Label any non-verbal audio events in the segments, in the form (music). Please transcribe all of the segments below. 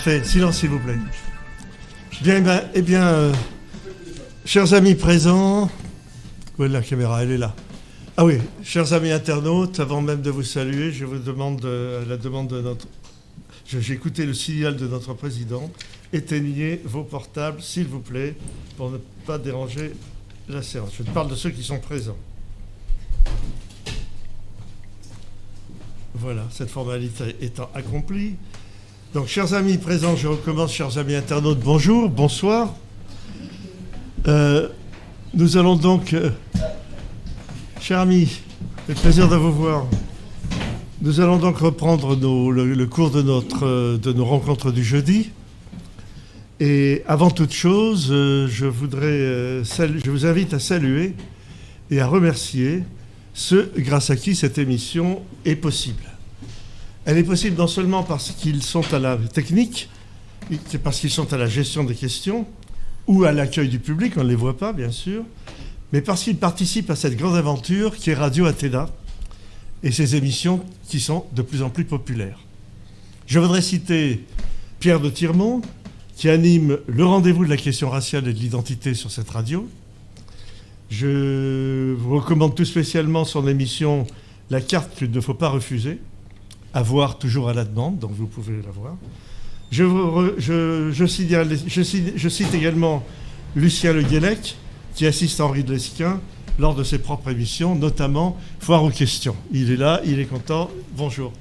Silence s'il vous plaît. Bien, eh bien, euh, chers amis présents, où est la caméra? Elle est là. Ah oui, chers amis internautes, avant même de vous saluer, je vous demande, euh, la demande de notre... J'ai écouté le signal de notre président. Éteignez vos portables, s'il vous plaît, pour ne pas déranger la séance. Je parle de ceux qui sont présents. Voilà, cette formalité étant accomplie. Donc, chers amis présents, je recommence, chers amis internautes, bonjour, bonsoir. Euh, nous allons donc, euh, chers amis, c'est plaisir de vous voir. Nous allons donc reprendre le, cours euh, de nos rencontres du jeudi. Et avant toute chose, je voudrais, je vous invite à saluer et à remercier ceux grâce à qui cette émission est possible. Elle est possible non seulement parce qu'ils sont à la technique, parce qu'ils sont à la gestion des questions ou à l'accueil du public, on ne les voit pas bien sûr, mais parce qu'ils participent à cette grande aventure qui est Radio Athéna et ses émissions qui sont de plus en plus populaires. Je voudrais citer Pierre de Tirmont, qui anime le rendez-vous de la question raciale et de l'identité sur cette radio. Je vous recommande tout spécialement son émission La carte qu'il ne faut pas refuser, à voir toujours à la demande, donc vous pouvez la voir. Je, je, cite, également Lucien Le Guélec, qui assiste Henri de Lesquin lors de ses propres émissions, notamment Foire aux questions. Il est là, il est content. Bonjour.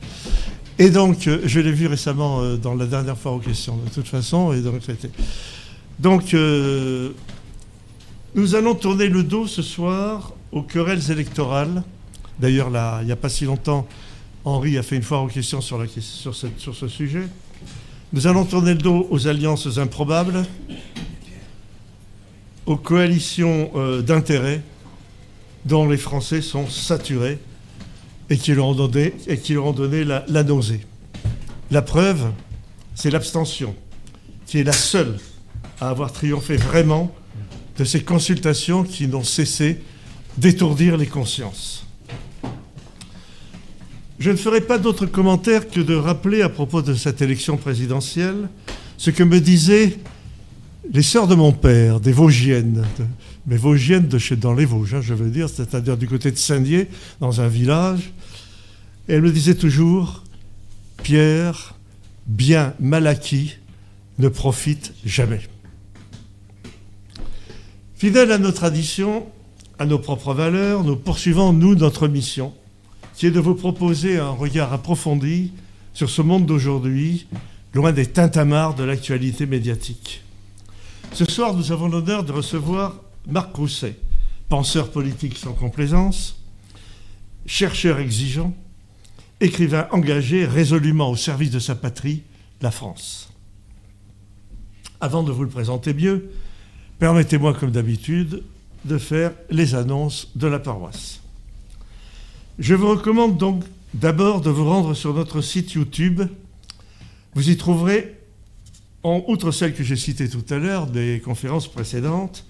Et donc, euh, je l'ai vu récemment euh, dans la dernière Foire aux questions, de toute façon. Et donc, donc euh, nous allons tourner le dos ce soir aux querelles électorales. D'ailleurs, il n'y a pas si longtemps, Henri a fait une fois aux questions sur, ce sujet. Nous allons tourner le dos aux alliances improbables, aux coalitions euh, d'intérêts dont les Français sont saturés et qui leur ont donné, et la, la. La preuve, c'est l'abstention, qui est la seule à avoir triomphé vraiment de ces consultations qui n'ont cessé d'étourdir les consciences. Je ne ferai pas d'autre commentaire que de rappeler à propos de cette élection présidentielle ce que me disaient les sœurs de mon père, des Vosgiennes, mais Vosgiennes de chez, dans les Vosges, hein, je veux dire, c'est-à-dire du côté de Saint-Dié, dans un village. Et elles me disaient toujours, Pierre, bien mal acquis, ne profite jamais. Fidèle à nos traditions, à nos propres valeurs, nous poursuivons, nous, notre mission qui est de vous proposer un regard approfondi sur ce monde d'aujourd'hui, loin des tintamarres de l'actualité médiatique. Ce soir, nous avons l'honneur de recevoir Marc Rousset, penseur politique sans complaisance, chercheur exigeant, écrivain engagé résolument au service de sa patrie, la France. Avant de vous le présenter mieux, permettez-moi, comme d'habitude, de faire les annonces de la paroisse. Je vous recommande donc d'abord de vous rendre sur notre site YouTube. Vous y trouverez, en outre celles que j'ai citées tout à l'heure, des conférences précédentes,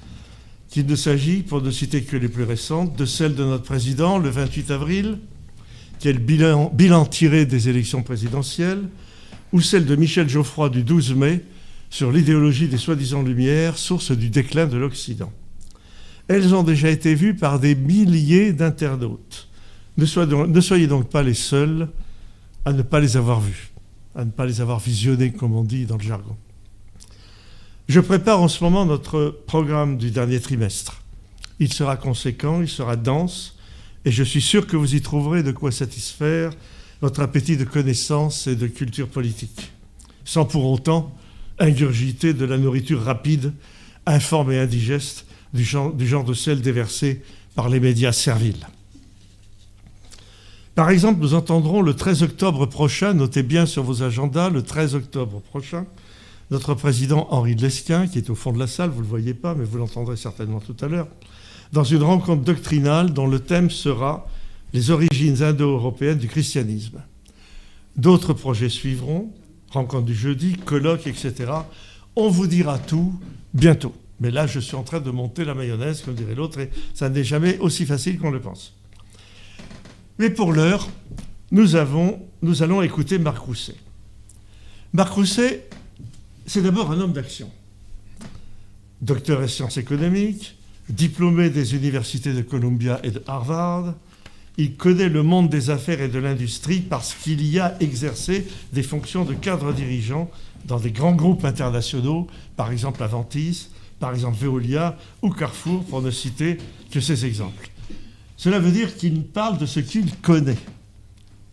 qu'il ne s'agit, pour ne citer que les plus récentes, de celle de notre président le 28 avril, qui est le bilan, tiré des élections présidentielles, ou celle de Michel Geoffroy du 12 mai sur l'idéologie des soi-disant Lumières, source du déclin de l'Occident. Elles ont déjà été vues par des milliers d'internautes. Ne soyez, donc, pas les seuls à ne pas les avoir vus, à ne pas les avoir visionnés, comme on dit dans le jargon. Je prépare en ce moment notre programme du dernier trimestre. Il sera conséquent, il sera dense, et je suis sûr que vous y trouverez de quoi satisfaire votre appétit de connaissances et de culture politique, sans pour autant ingurgiter de la nourriture rapide, informe et indigeste du genre, du genre de celle déversée par les médias serviles. Par exemple, nous entendrons le 13 octobre prochain, notez bien sur vos agendas, le 13 octobre prochain, notre président Henri de Lesquin, qui est au fond de la salle, vous ne le voyez pas, mais vous l'entendrez certainement tout à l'heure, dans une rencontre doctrinale dont le thème sera les origines indo-européennes du christianisme. D'autres projets suivront, rencontre du jeudi, colloques, etc. On vous dira tout bientôt. Mais là, je suis en train de monter la mayonnaise, comme dirait l'autre, et ça n'est jamais aussi facile qu'on le pense. Mais pour l'heure, nous, allons écouter Marc Rousset. Marc Rousset c'est d'abord un homme d'action. Docteur en sciences économiques, diplômé des universités de Columbia et de Harvard, il connaît le monde des affaires et de l'industrie parce qu'il y a exercé des fonctions de cadre dirigeant dans des grands groupes internationaux, par exemple Aventis, par exemple Veolia ou Carrefour, pour ne citer que ces exemples. Cela veut dire qu'il parle de ce qu'il connaît.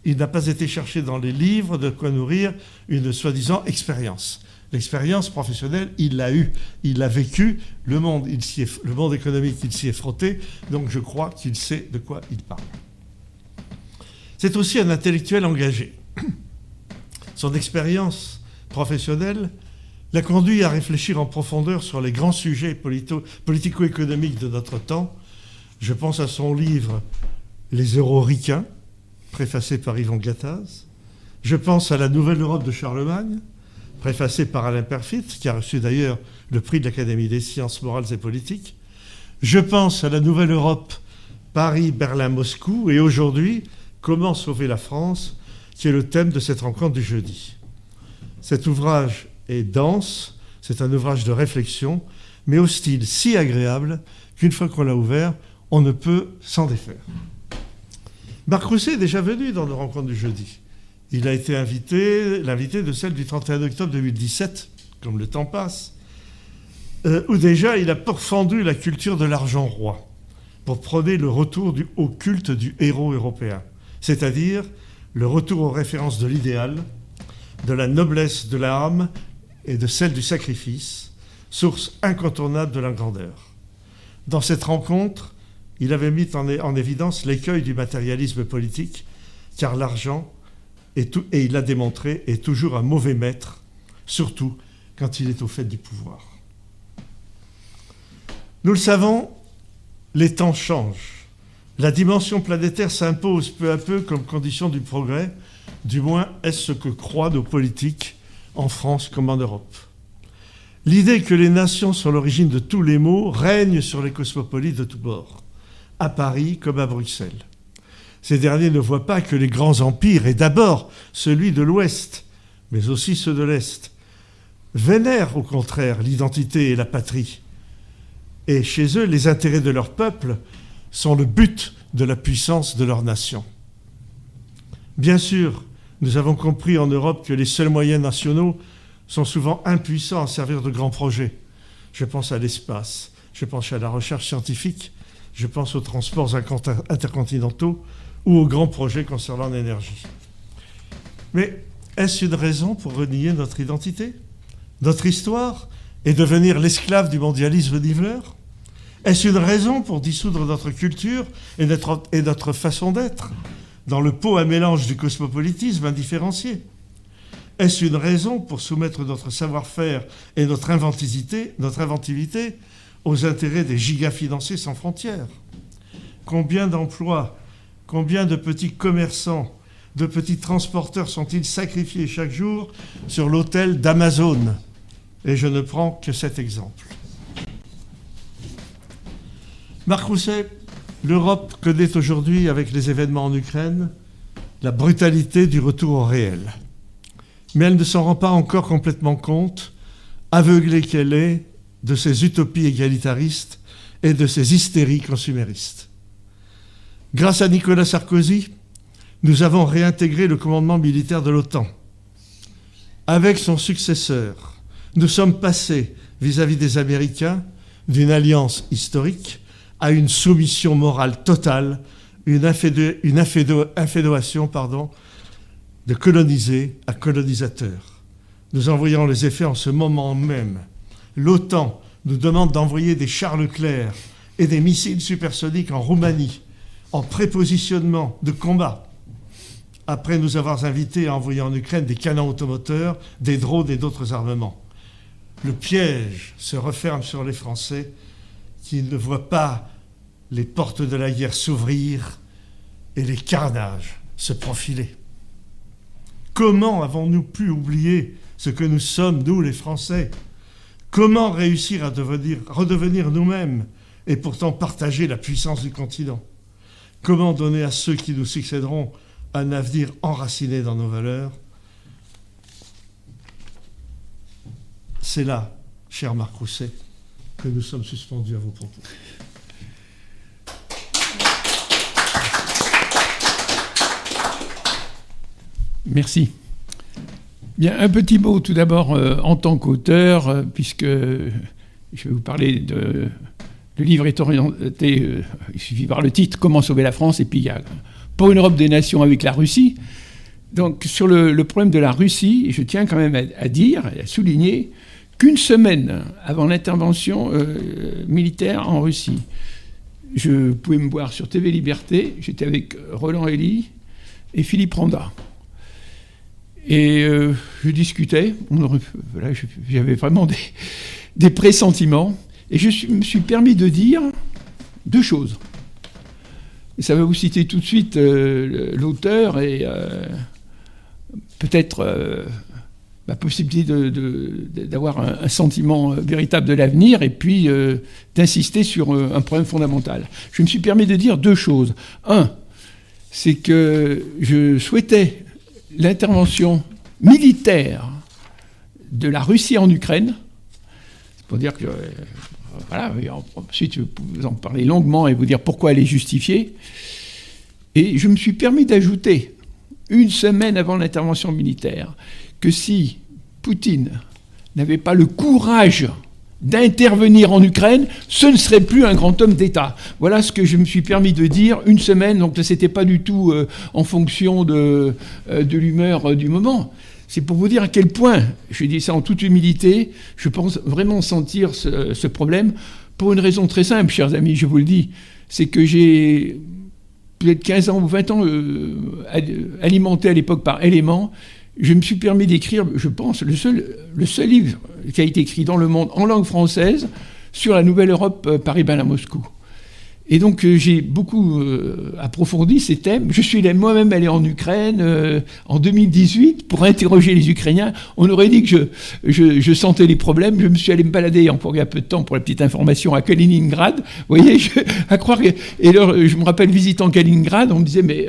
Il n'a pas été cherché dans les livres de quoi nourrir une soi-disant expérience. L'expérience professionnelle, il l'a eue, il l'a vécu, le monde, le monde économique, il s'y est frotté, donc je crois qu'il sait de quoi il parle. C'est aussi un intellectuel engagé. (clears throat) Son expérience professionnelle l'a conduit à réfléchir en profondeur sur les grands sujets politico-économiques de notre temps. Je pense à son livre Les Euroricains, préfacé par Yvon Gattaz. Je pense à La Nouvelle Europe de Charlemagne, préfacé par Alain Perfit, qui a reçu d'ailleurs le prix de l'Académie des sciences morales et politiques. Je pense à La Nouvelle Europe, Paris, Berlin, Moscou, et aujourd'hui, Comment sauver la France, qui est le thème de cette rencontre du jeudi. Cet ouvrage est dense, c'est un ouvrage de réflexion, mais au style si agréable qu'une fois qu'on l'a ouvert, on ne peut s'en défaire. Marc Rousset est déjà venu dans nos rencontres du jeudi. Il a été invité, l'invité de celle du 31 octobre 2017, comme le temps passe, euh, où déjà il a pourfendu la culture de l'argent roi pour prôner le retour du, culte du héros européen c'est-à-dire le retour aux références de l'idéal, de la noblesse de l'âme et de celle du sacrifice, source incontournable de la grandeur. Dans cette rencontre, il avait mis en, évidence l'écueil du matérialisme politique, car l'argent, et il l'a démontré, est toujours un mauvais maître, surtout quand il est au fait du pouvoir. Nous le savons, les temps changent. La dimension planétaire s'impose peu à peu comme condition du progrès, du moins est-ce ce que croient nos politiques en France comme en Europe? L'idée que les nations sont l'origine de tous les maux règne sur les cosmopolites de tous bords, à Paris comme à Bruxelles. Ces derniers ne voient pas que les grands empires, et d'abord celui de l'Ouest, mais aussi ceux de l'Est, vénèrent au contraire l'identité et la patrie. Et chez eux, les intérêts de leur peuple sont le but de la puissance de leur nation. Bien sûr, nous avons compris en Europe que les seuls moyens nationaux sont souvent impuissants à servir de grands projets. Je pense à l'espace, je pense à la recherche scientifique, je pense aux transports intercontinentaux ou aux grands projets concernant l'énergie. Mais est-ce une raison pour renier notre identité, notre histoire, et devenir l'esclave du mondialisme niveleur est-ce une raison pour dissoudre notre culture et notre, façon d'être dans le pot à mélange du cosmopolitisme indifférencié? Est-ce une raison pour soumettre notre savoir-faire et notre inventivité, notre inventivité aux intérêts des gigafinanciers sans frontières Combien d'emplois, combien de petits commerçants, de petits transporteurs sont-ils sacrifiés chaque jour sur l'autel d'Amazon? Et je ne prends que cet exemple. Marc Rousset, l'Europe connaît aujourd'hui, avec les événements en Ukraine, la brutalité du retour au réel. Mais elle ne s'en rend pas encore complètement compte, aveuglée qu'elle est de ses utopies égalitaristes et de ses hystéries consuméristes. Grâce à Nicolas Sarkozy, nous avons réintégré le commandement militaire de l'OTAN. Avec son successeur, nous sommes passés vis-à-vis des Américains d'une alliance historique à une soumission morale totale, une, pardon, de coloniser à colonisateur. Nous envoyons les effets en ce moment même. L'OTAN nous demande d'envoyer des chars Leclerc et des missiles supersoniques en Roumanie, en prépositionnement de combat, après nous avoir invités à envoyer en Ukraine des canons automoteurs, des drones et d'autres armements. Le piège se referme sur les Français qui ne voit pas les portes de la guerre s'ouvrir et les carnages se profiler. Comment avons-nous pu oublier ce que nous sommes, nous les Français? Comment réussir à devenir, redevenir nous-mêmes et pourtant partager la puissance du continent? Comment donner à ceux qui nous succéderont un avenir enraciné dans nos valeurs? C'est là, cher Marc Rousset, que nous sommes suspendus à vos propos. Merci. Bien, un petit mot tout d'abord euh, en tant qu'auteur, euh, puisque je vais vous parler de. Le livre est orienté, euh, il suffit voir le titre, Comment sauver la France, et puis il y a Pour une Europe des nations avec la Russie. Donc, sur le, problème de la Russie, je tiens quand même à, dire et à souligner qu'une semaine avant l'intervention militaire en Russie, je pouvais me voir sur TV Liberté, j'étais avec Roland Elie et Philippe Randa. Et euh, je discutais, j'avais vraiment des, pressentiments, et je me suis permis de dire deux choses. Ça va vous citer tout de suite euh, l'auteur et euh, peut-être la possibilité d'avoir un, un, sentiment véritable de l'avenir et puis d'insister sur un problème fondamental. Je me suis permis de dire deux choses. Un, c'est que je souhaitais l'intervention militaire de la Russie en Ukraine. C'est pour dire que. Euh, voilà, ensuite, je vais vous en parler longuement et vous dire pourquoi elle est justifiée. Et je me suis permis d'ajouter, une semaine avant l'intervention militaire, que si Poutine n'avait pas le courage d'intervenir en Ukraine, ce ne serait plus un grand homme d'État. Voilà ce que je me suis permis de dire une semaine, donc ce n'était pas du tout euh, en fonction de, euh, de l'humeur euh, du moment. C'est pour vous dire à quel point, je dis ça en toute humilité, je pense vraiment sentir ce, ce problème, pour une raison très simple, chers amis, je vous le dis, c'est que j'ai peut-être 15 ans ou 20 ans alimenté à l'époque par éléments, je me suis permis d'écrire, je pense, le seul, le seul livre qui a été écrit dans le monde en langue française sur la nouvelle Europe euh, Paris-Berlin Moscou. Et donc euh, j'ai beaucoup euh, approfondi ces thèmes. Je suis moi-même allé en Ukraine euh, en 2018 pour interroger les Ukrainiens. On aurait dit que je, je, sentais les problèmes. Je me suis allé me balader encore il y a peu de temps pour la petite information à Kaliningrad. Vous voyez, (laughs) je, à croire. et alors je me rappelle visitant Kaliningrad, on me disait mais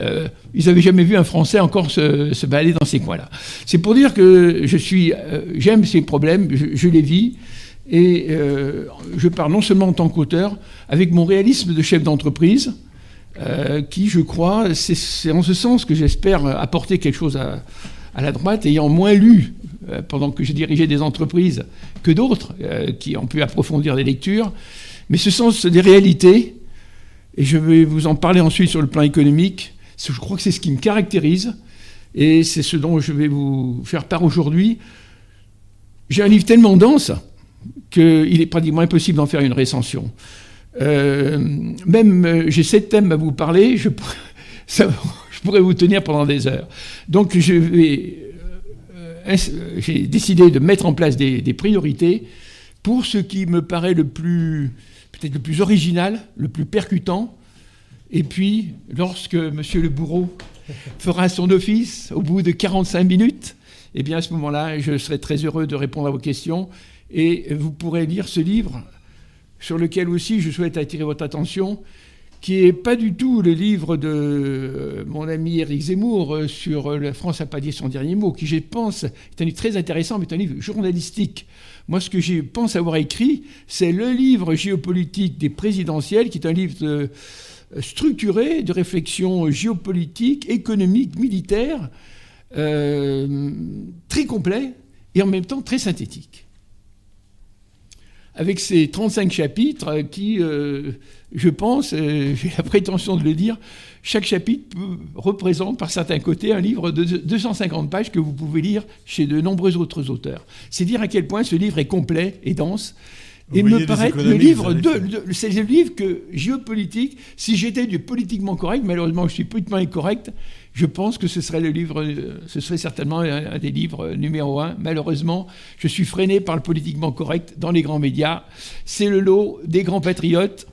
ils n'avaient jamais vu un Français encore se, se balader dans ces coins-là. C'est pour dire que je suis, j'aime ces problèmes, je les vis. Et euh, je parle non seulement en tant qu'auteur, avec mon réalisme de chef d'entreprise, euh, qui, je crois, c'est en ce sens que j'espère apporter quelque chose à, la droite, ayant moins lu, euh, pendant que j'ai dirigé des entreprises, que d'autres, qui ont pu approfondir des lectures, mais ce sens des réalités, et je vais vous en parler ensuite sur le plan économique, je crois que c'est ce qui me caractérise, et c'est ce dont je vais vous faire part aujourd'hui. J'ai un livre tellement dense, qu'il est pratiquement impossible d'en faire une recension. Euh, même, euh, j'ai sept thèmes à vous parler, je, (laughs) pourrais vous tenir pendant des heures. Donc, euh, j'ai décidé de mettre en place des, priorités pour ce qui me paraît le plus, peut-être le plus original, le plus percutant. Et puis, lorsque M. le bourreau fera son office au bout de 45 minutes, eh bien, à ce moment-là, je serai très heureux de répondre à vos questions et vous pourrez lire ce livre, sur lequel aussi je souhaite attirer votre attention, qui n'est pas du tout le livre de euh, mon ami Éric Zemmour euh, sur euh, La France n'a pas dit son dernier mot, qui, je pense, est un livre très intéressant, mais est un livre journalistique. Moi, ce que je pense avoir écrit, c'est le livre géopolitique des présidentielles, qui est un livre structuré de réflexion géopolitique, économique, militaire, très complet et en même temps très synthétique avec ces 35 chapitres qui, euh, je pense, euh, (laughs) j'ai la prétention de le dire, chaque chapitre représente par certains côtés un livre de 250 pages que vous pouvez lire chez de nombreux autres auteurs. C'est dire à quel point ce livre est complet et dense. et me paraît le livre de, c'est le livre que géopolitique, si j'étais du politiquement correct, malheureusement je suis politiquement incorrect, je pense que ce serait le livre, ce serait certainement un, des livres numéro un. Malheureusement, je suis freiné par le politiquement correct dans les grands médias. C'est le lot des grands patriotes.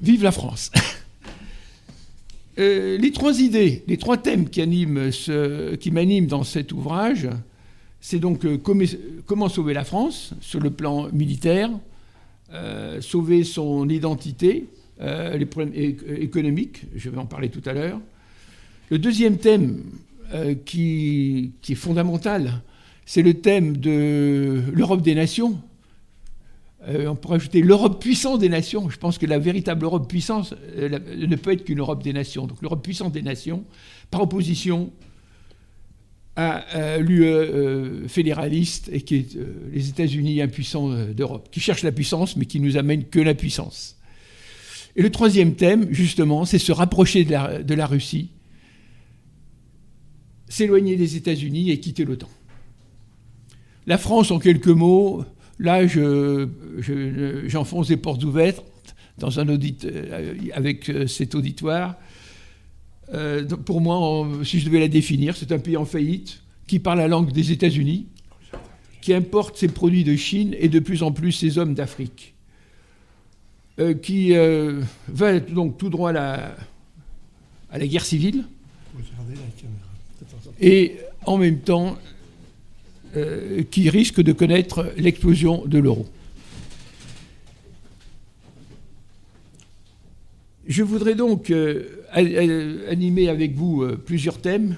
Vive la France (laughs) euh, Les trois idées, les trois thèmes qui, animent qui m'animent dans cet ouvrage, c'est donc euh, comment sauver la France sur le plan militaire, euh, sauver son identité, les problèmes économiques, je vais en parler tout à l'heure, le deuxième thème euh, qui, est fondamental, c'est le thème de l'Europe des nations. Euh, on pourrait ajouter l'Europe puissante des nations. Je pense que la véritable Europe puissance euh, ne peut être qu'une Europe des nations. Donc l'Europe puissante des nations, par opposition à l'UE fédéraliste et qui les États-Unis impuissants d'Europe, qui cherchent la puissance mais qui nous amènent que la puissance. Et le troisième thème, justement, c'est se rapprocher de la Russie s'éloigner des États-Unis et quitter l'OTAN. La France, en quelques mots, là, j'enfonce je, des portes ouvertes dans un euh, avec euh, cet auditoire. Euh, pour moi, si je devais la définir, c'est un pays en faillite qui parle la langue des États-Unis, qui importe ses produits de Chine et de plus en plus ses hommes d'Afrique, qui va donc tout droit à la, à la guerre civile et en même temps euh, qui risque de connaître l'explosion de l'euro. Je voudrais donc euh, animer avec vous euh, plusieurs thèmes.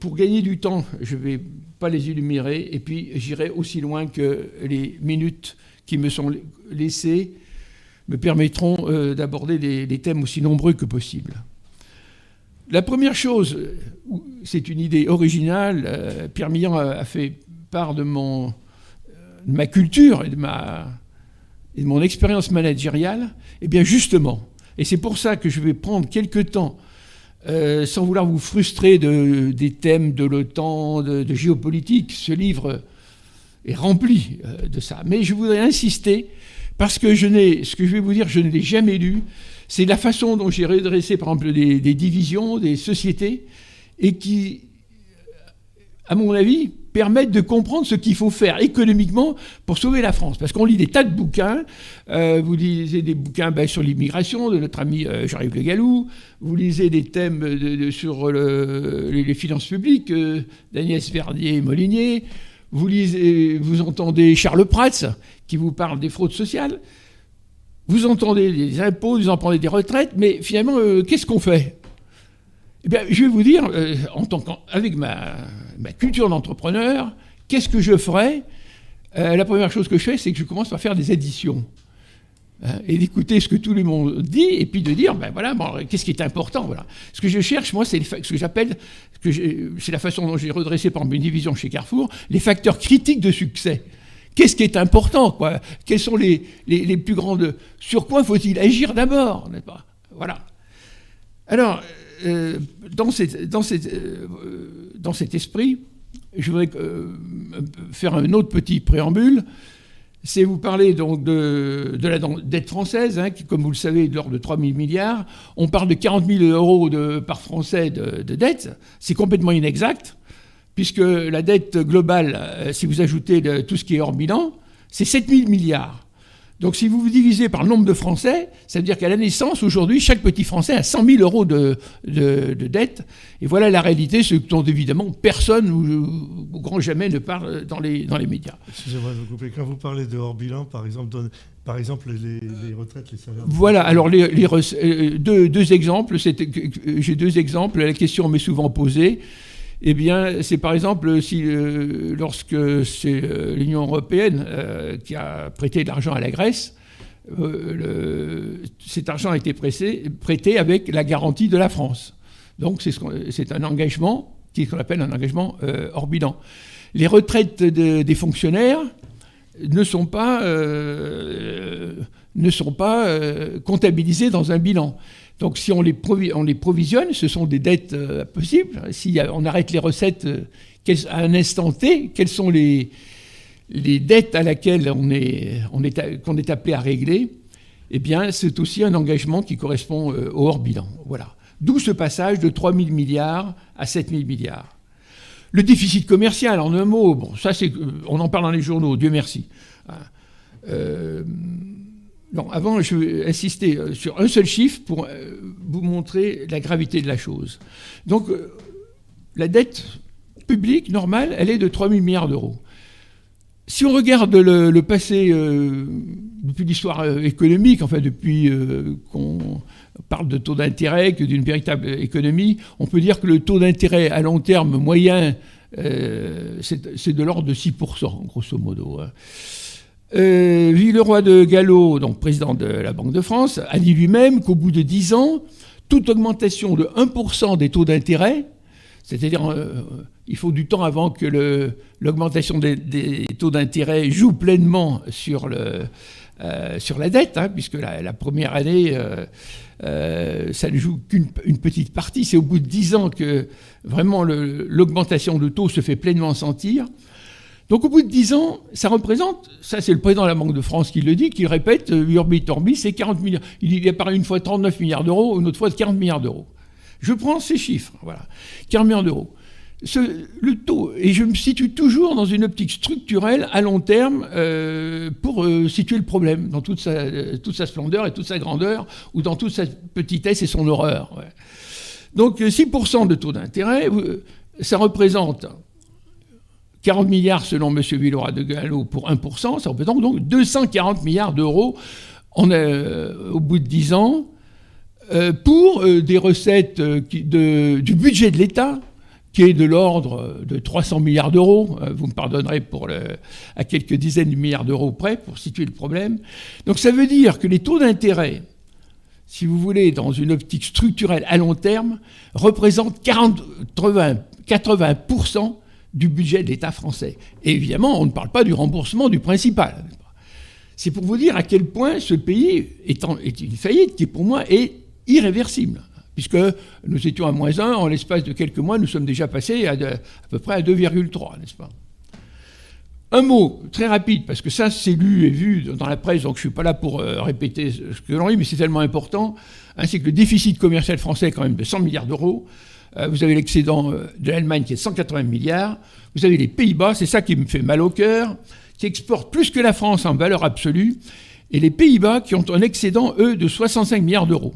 Pour gagner du temps, je ne vais pas les énumérer, et puis j'irai aussi loin que les minutes qui me sont laissées me permettront d'aborder des thèmes aussi nombreux que possible. La première chose, c'est une idée originale. Euh, Pierre Millon a, fait part de, mon, ma culture et de, ma, de mon expérience managériale. Eh bien, justement, et c'est pour ça que je vais prendre quelques temps, euh, sans vouloir vous frustrer de, des thèmes de l'OTAN, de, géopolitique. Ce livre est rempli euh, de ça. Mais je voudrais insister, parce que je ce que je vais vous dire, je ne l'ai jamais lu. C'est la façon dont j'ai redressé, par exemple, des, divisions, des sociétés, et qui, à mon avis, permettent de comprendre ce qu'il faut faire économiquement pour sauver la France. Parce qu'on lit des tas de bouquins. Euh, vous lisez des bouquins ben, sur l'immigration de notre ami euh, Jean-Yves. Vous lisez des thèmes sur les, finances publiques euh, d'Agnès Verdier-Molinier. Vous, lisez, vous entendez Charles Prats qui vous parle des fraudes sociales. Vous entendez des impôts, vous entendez des retraites, mais finalement, euh, qu'est-ce qu'on fait? Eh bien, Je vais vous dire, euh, en tant avec ma, culture d'entrepreneur, qu'est-ce que je ferais? Euh, La première chose que je fais, c'est que je commence par faire des additions. Et d'écouter ce que tout le monde dit, et puis de dire, ben voilà, qu'est-ce qui est important voilà. Ce que je cherche, moi, c'est ce que j'appelle, c'est la façon dont j'ai redressé, par une division chez Carrefour, les facteurs critiques de succès. Qu'est-ce qui est important quoi? Quelles sont les, plus grandes... Sur quoi faut-il agir d'abord n'est-ce pas? Voilà. Alors, euh, euh, dans, cet esprit, je voudrais euh, faire un autre petit préambule. C'est vous parler donc de, la dette française, hein, qui, comme vous le savez, est de l'ordre de 3 000 milliards. On parle de 40 000 euros par Français de dette. C'est complètement inexact puisque la dette globale, euh, si vous ajoutez tout ce qui est hors bilan, c'est 7 000 milliards. Donc si vous vous divisez par le nombre de Français, ça veut dire qu'à la naissance, aujourd'hui, chaque petit Français a 100 000 euros de, de, dette. Et voilà la réalité, ce dont évidemment personne ou, grand jamais ne parle dans les, dans les médias. Excusez-moi de vous couper. Quand vous parlez de hors bilan, par exemple, par exemple les, retraites, les salaires. Voilà, alors les, euh, deux, deux exemples. J'ai deux exemples. La question m'est souvent posée eh bien, c'est par exemple si euh, lorsque c'est euh, l'Union européenne euh, qui a prêté de l'argent à la Grèce, cet argent a été prêté, avec la garantie de la France. Donc c'est un engagement qui est ce qu'on appelle un engagement hors bilan. Les retraites des fonctionnaires ne sont pas, ne sont pas comptabilisées dans un bilan. Donc si on les, provisionne, ce sont des dettes euh, possibles. Si on arrête les recettes euh, à un instant T, quelles sont les, dettes à laquelle on est, qu'on est appelé à régler Eh bien, c'est aussi un engagement qui correspond euh, au hors bilan. Voilà. D'où ce passage de 3 000 milliards à 7 000 milliards. Le déficit commercial, en un mot, ça c'est, on en parle dans les journaux, Dieu merci. Euh, avant, je vais insister euh, sur un seul chiffre pour euh, vous montrer la gravité de la chose. Donc, euh, la dette publique normale, elle est de 3 000 milliards d'euros. Si on regarde le, passé, depuis l'histoire économique, enfin depuis qu'on parle de taux d'intérêt, que d'une véritable économie, on peut dire que le taux d'intérêt à long terme moyen c'est de l'ordre de 6%, grosso modo. Hein. Villeroy de Gallo, donc président de la Banque de France, a dit lui-même qu'au bout de 10 ans, toute augmentation de 1% des taux d'intérêt, c'est-à-dire euh, il faut du temps avant que l'augmentation des, taux d'intérêt joue pleinement sur, euh, la dette, hein, puisque la, première année, euh, ça ne joue qu'une petite partie. C'est au bout de 10 ans que vraiment l'augmentation de taux se fait pleinement sentir. Donc au bout de 10 ans, ça représente, ça c'est le président de la Banque de France qui le dit, qui répète, euh, Urbi Torbi, c'est 40 milliards. Il y a parlé une fois 39 milliards d'euros, une autre fois 40 milliards d'euros. Je prends ces chiffres, voilà. 40 milliards d'euros. le taux, et je me situe toujours dans une optique structurelle à long terme euh, pour euh, situer le problème dans toute sa, splendeur et toute sa grandeur, ou dans toute sa petitesse et son horreur. Donc 6% de taux d'intérêt, ça représente 40 milliards selon M. Villeroy de Gallo pour 1%, ça représente donc 240 milliards d'euros euh, au bout de 10 ans euh, pour euh, des recettes du budget de l'État qui est de l'ordre de 300 milliards d'euros. Vous me pardonnerez pour à quelques dizaines de milliards d'euros près pour situer le problème. Donc ça veut dire que les taux d'intérêt, si vous voulez, dans une optique structurelle à long terme, représentent 40, 80, 80% du budget de l'État français. Et évidemment, on ne parle pas du remboursement du principal. C'est pour vous dire à quel point ce pays est, une faillite qui, pour moi, est irréversible. Puisque nous étions à moins 1, en l'espace de quelques mois, nous sommes déjà passés à, peu près à 2,3, n'est-ce pas? Un mot très rapide, parce que ça c'est lu et vu dans la presse, donc je ne suis pas là pour euh, répéter ce que l'on dit, mais c'est tellement important, hein, c'est que le déficit commercial français quand même de 100 milliards d'euros. Euh, vous avez l'excédent euh, de l'Allemagne qui est de 180 milliards. Vous avez les Pays-Bas, c'est ça qui me fait mal au cœur, qui exportent plus que la France en valeur absolue. Et les Pays-Bas qui ont un excédent, eux, de 65 milliards d'euros.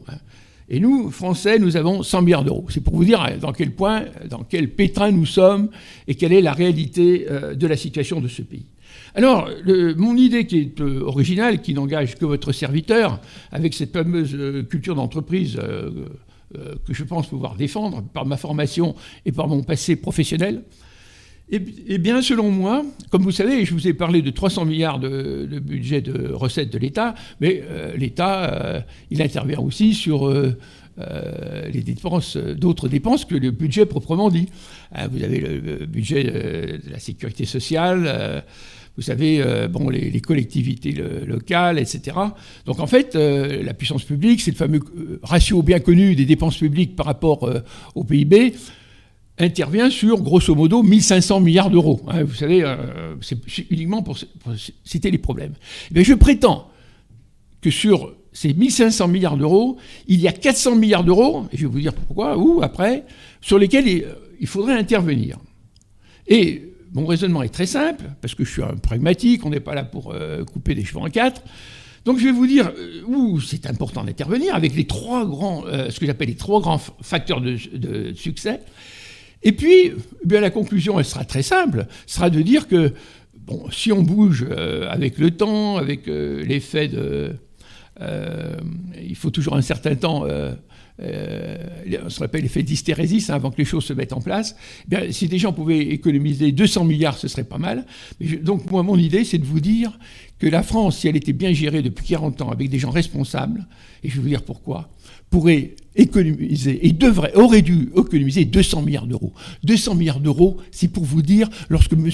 Et nous, Français, nous avons 100 milliards d'euros. C'est pour vous dire euh, dans quel point, dans quel pétrin nous sommes et quelle est la réalité de la situation de ce pays. Alors, mon idée qui est originale, qui n'engage que votre serviteur, avec cette fameuse culture d'entreprise euh, que je pense pouvoir défendre par ma formation et par mon passé professionnel. Eh, eh bien, selon moi, comme vous savez, je vous ai parlé de 300 milliards de, budget de recettes de l'État, mais euh, l'État, euh, il intervient aussi sur les dépenses, d'autres dépenses que le budget proprement dit. vous avez le, budget de la sécurité sociale vous savez, euh, bon, les, collectivités locales, etc. Donc en fait, euh, la puissance publique, c'est le fameux euh, ratio bien connu des dépenses publiques par rapport au PIB, intervient sur grosso modo 1500 milliards d'euros. Hein. vous savez, c'est uniquement pour, citer les problèmes. Mais je prétends que sur ces 1500 milliards d'euros, il y a 400 milliards d'euros, et je vais vous dire pourquoi, ou après, sur lesquels il, il faudrait intervenir. Et mon raisonnement est très simple, parce que je suis un pragmatique, on n'est pas là pour euh, couper des cheveux en quatre. Donc je vais vous dire euh, où c'est important d'intervenir avec les trois grands, euh, ce que j'appelle les trois grands facteurs de, succès. Et puis, eh bien, la conclusion, elle sera très simple, sera de dire que si on bouge avec le temps, avec l'effet de... il faut toujours un certain temps on se rappelle l'effet d'hystérésis hein, avant que les choses se mettent en place. Eh bien, si des gens pouvaient économiser 200 milliards, ce serait pas mal. donc moi, mon idée, c'est de vous dire que la France, si elle était bien gérée depuis 40 ans avec des gens responsables, et je vais vous dire pourquoi, pourrait économiser et devrait, aurait dû économiser 200 milliards d'euros. 200 milliards d'euros, c'est pour vous dire, lorsque M.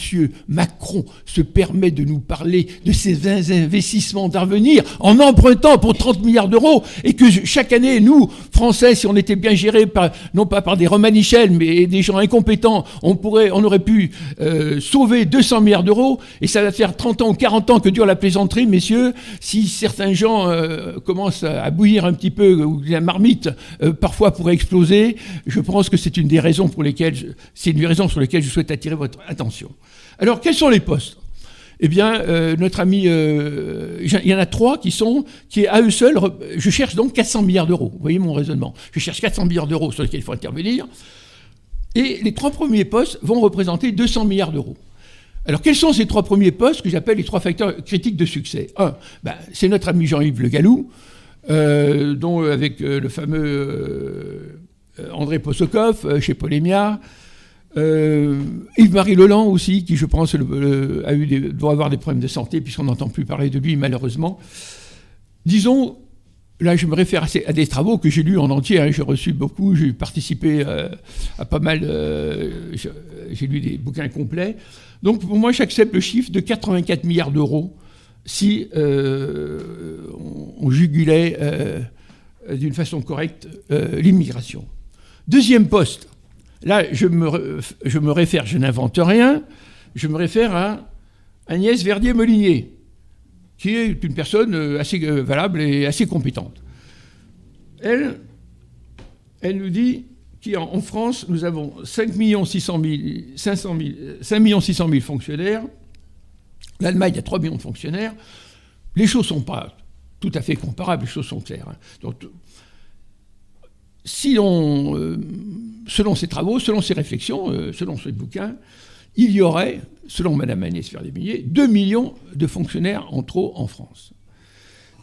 Macron se permet de nous parler de ces investissements d'avenir en empruntant pour 30 milliards d'euros et que chaque année, nous, Français, si on était bien gérés, par, non pas par des Romanichels, mais des gens incompétents, on, pourrait, on aurait pu euh, sauver 200 milliards d'euros et ça va faire 30 ans ou 40 ans que dure la plaisanterie, messieurs. Si certains gens euh, commencent à bouillir un petit peu, ou la marmite euh, parfois pourrait exploser. Je pense que c'est une des raisons pour lesquelles, c'est une des raisons sur lesquelles je souhaite attirer votre attention. Alors, quels sont les postes? Eh bien, euh, notre ami, euh, il y en a trois qui sont, qui à eux seuls, je cherche donc 400 milliards d'euros. Vous voyez mon raisonnement. Je cherche 400 milliards d'euros sur lesquels il faut intervenir. Et les trois premiers postes vont représenter 200 milliards d'euros. Alors, quels sont ces trois premiers postes que j'appelle les trois facteurs critiques de succès? Un, ben, c'est notre ami Jean-Yves Le Gallou, euh, dont avec euh, le fameux euh, André Posokov chez Polémia, Yves-Marie Leland aussi, qui je pense a eu doit avoir des problèmes de santé, puisqu'on n'entend plus parler de lui malheureusement. Disons, là je me réfère à, des travaux que j'ai lus en entier, hein. j'ai reçu beaucoup, j'ai participé à pas mal, j'ai lu des bouquins complets. Donc pour moi j'accepte le chiffre de 84 milliards d'euros si on, jugulait d'une façon correcte l'immigration. Deuxième poste, là je me, réfère, je n'invente rien, je me réfère à Agnès Verdier-Molinier, qui est une personne euh, assez euh, valable et assez compétente. Elle, nous dit qu'en France, nous avons 5 600 000, 500 000, 600 000 fonctionnaires. L'Allemagne a 3 millions de fonctionnaires. Les choses ne sont pas tout à fait comparables, les choses sont claires. Hein. Donc, euh, selon ses travaux, selon ses réflexions, euh, selon ses bouquins, il y aurait, selon Mme Agnès Verdier-Molinier, 2 millions de fonctionnaires en trop en France.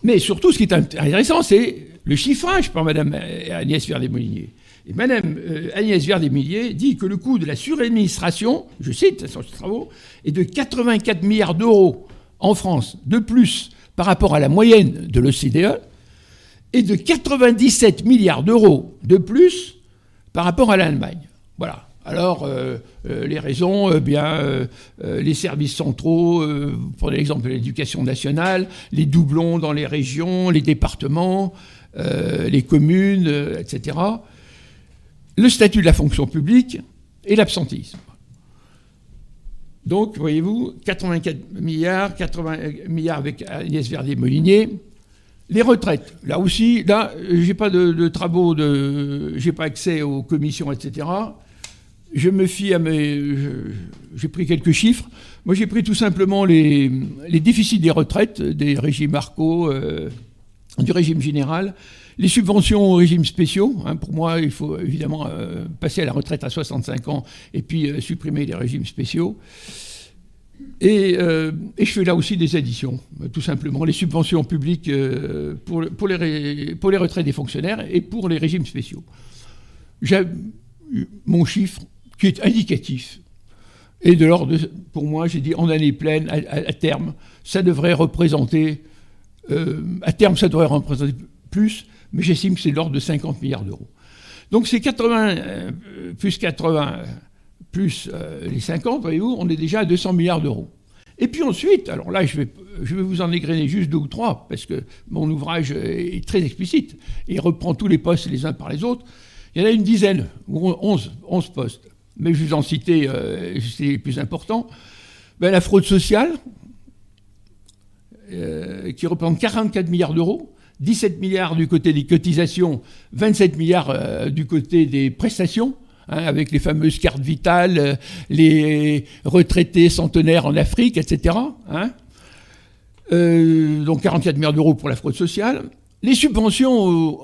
Mais surtout, ce qui est intéressant, c'est le chiffrage par Mme Agnès Verdier-Molinier. Et Mme euh, Agnès Verdier-Molinier dit que le coût de la suradministration, je cite ses travaux, est de 84 milliards d'euros en France, de plus par rapport à la moyenne de l'OCDE, et de 97 milliards d'euros de plus par rapport à l'Allemagne. Voilà. Alors, euh, euh, les raisons, bien, les services centraux, pour l'exemple de l'éducation nationale, les doublons dans les régions, les départements, les communes, etc. Le statut de la fonction publique et l'absentisme. Donc, voyez-vous, 84 milliards, 80 milliards avec Agnès Verdier-Molinier, les retraites, là aussi, là, j'ai pas de, travaux, de, j'ai pas accès aux commissions, etc. Je me fie à mes, j'ai pris quelques chiffres. Moi, j'ai pris tout simplement les, déficits des retraites des régimes Arco, euh, du régime général, les subventions aux régimes spéciaux. Hein. pour moi, il faut évidemment euh, passer à la retraite à 65 ans et puis euh, supprimer les régimes spéciaux. Euh, et, je fais là aussi des additions, tout simplement, les subventions publiques pour, les, retraites des fonctionnaires et pour les régimes spéciaux. J'ai mon chiffre qui est indicatif. Et de l'ordre, pour moi, j'ai dit en année pleine, à, terme, ça devrait représenter, à terme, ça devrait représenter plus, mais j'estime que c'est l'ordre de 50 milliards d'euros. Donc c'est 80 plus 80 plus euh, les 50, voyez-vous, on est déjà à 200 milliards d'euros. Et puis ensuite, alors là, je vais, vous en égrener juste deux ou trois, parce que mon ouvrage est très explicite, et reprend tous les postes les uns par les autres. Il y en a une dizaine, ou 11, 11 postes. Mais je vais vous en citer euh, les plus importants. Ben, la fraude sociale, euh, qui représente 44 milliards d'euros, 17 milliards du côté des cotisations, 27 milliards du côté des prestations. Hein, avec les fameuses cartes vitales, euh, les retraités centenaires en Afrique, etc. Hein. Euh, donc 44 milliards d'euros pour la fraude sociale. Les subventions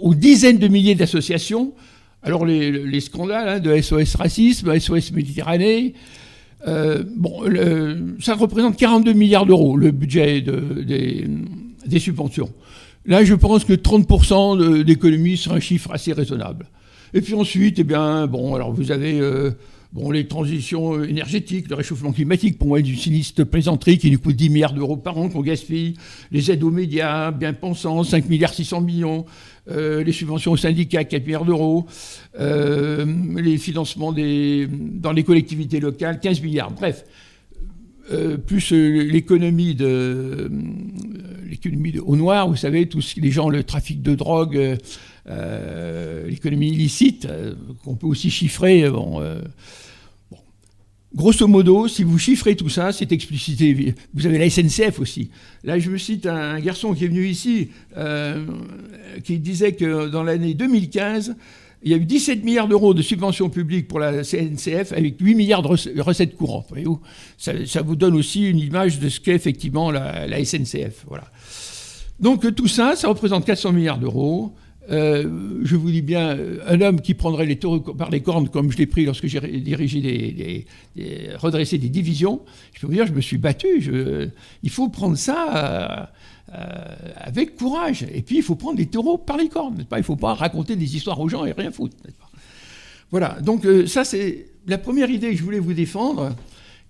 aux, dizaines de milliers d'associations. Alors les, scandales hein, de SOS Racisme, SOS Méditerranée. Euh, ça représente 42 milliards d'euros, le budget des subventions. Là, je pense que 30% d'économie serait un chiffre assez raisonnable. Et puis ensuite, eh bien, bon, alors vous avez euh, bon, les transitions énergétiques, le réchauffement climatique, pour moi, une sinistre plaisanterie qui nous coûte 10 milliards d'euros par an qu'on gaspille, les aides aux médias, bien pensants, 5 milliards 600 millions, euh, les subventions aux syndicats, 4 milliards d'euros, euh, les financements dans les collectivités locales, 15 milliards. Bref, plus l'économie de l'économie au noir, vous savez, tous les gens, le trafic de drogue, euh, l'économie illicite, euh, qu'on peut aussi chiffrer. Euh, bon, Grosso modo, si vous chiffrez tout ça, c'est explicité. Vous avez la SNCF aussi. Là, je me cite un, garçon qui est venu ici, qui disait que dans l'année 2015, il y a eu 17 milliards d'euros de subventions publiques pour la SNCF avec 8 milliards de recettes courantes. Voyez-vous ça, vous donne aussi une image de ce qu'est effectivement la, SNCF. Voilà. Donc tout ça, ça représente 400 milliards d'euros. Euh, je vous dis bien, un homme qui prendrait les taureaux par les cornes comme je l'ai pris lorsque j'ai dirigé redressé des divisions, je peux vous dire, je me suis battu. il faut prendre ça euh, avec courage. Et puis, il faut prendre les taureaux par les cornes. Pas? Il ne faut pas raconter des histoires aux gens et rien foutre. Voilà, donc euh, ça c'est la première idée que je voulais vous défendre,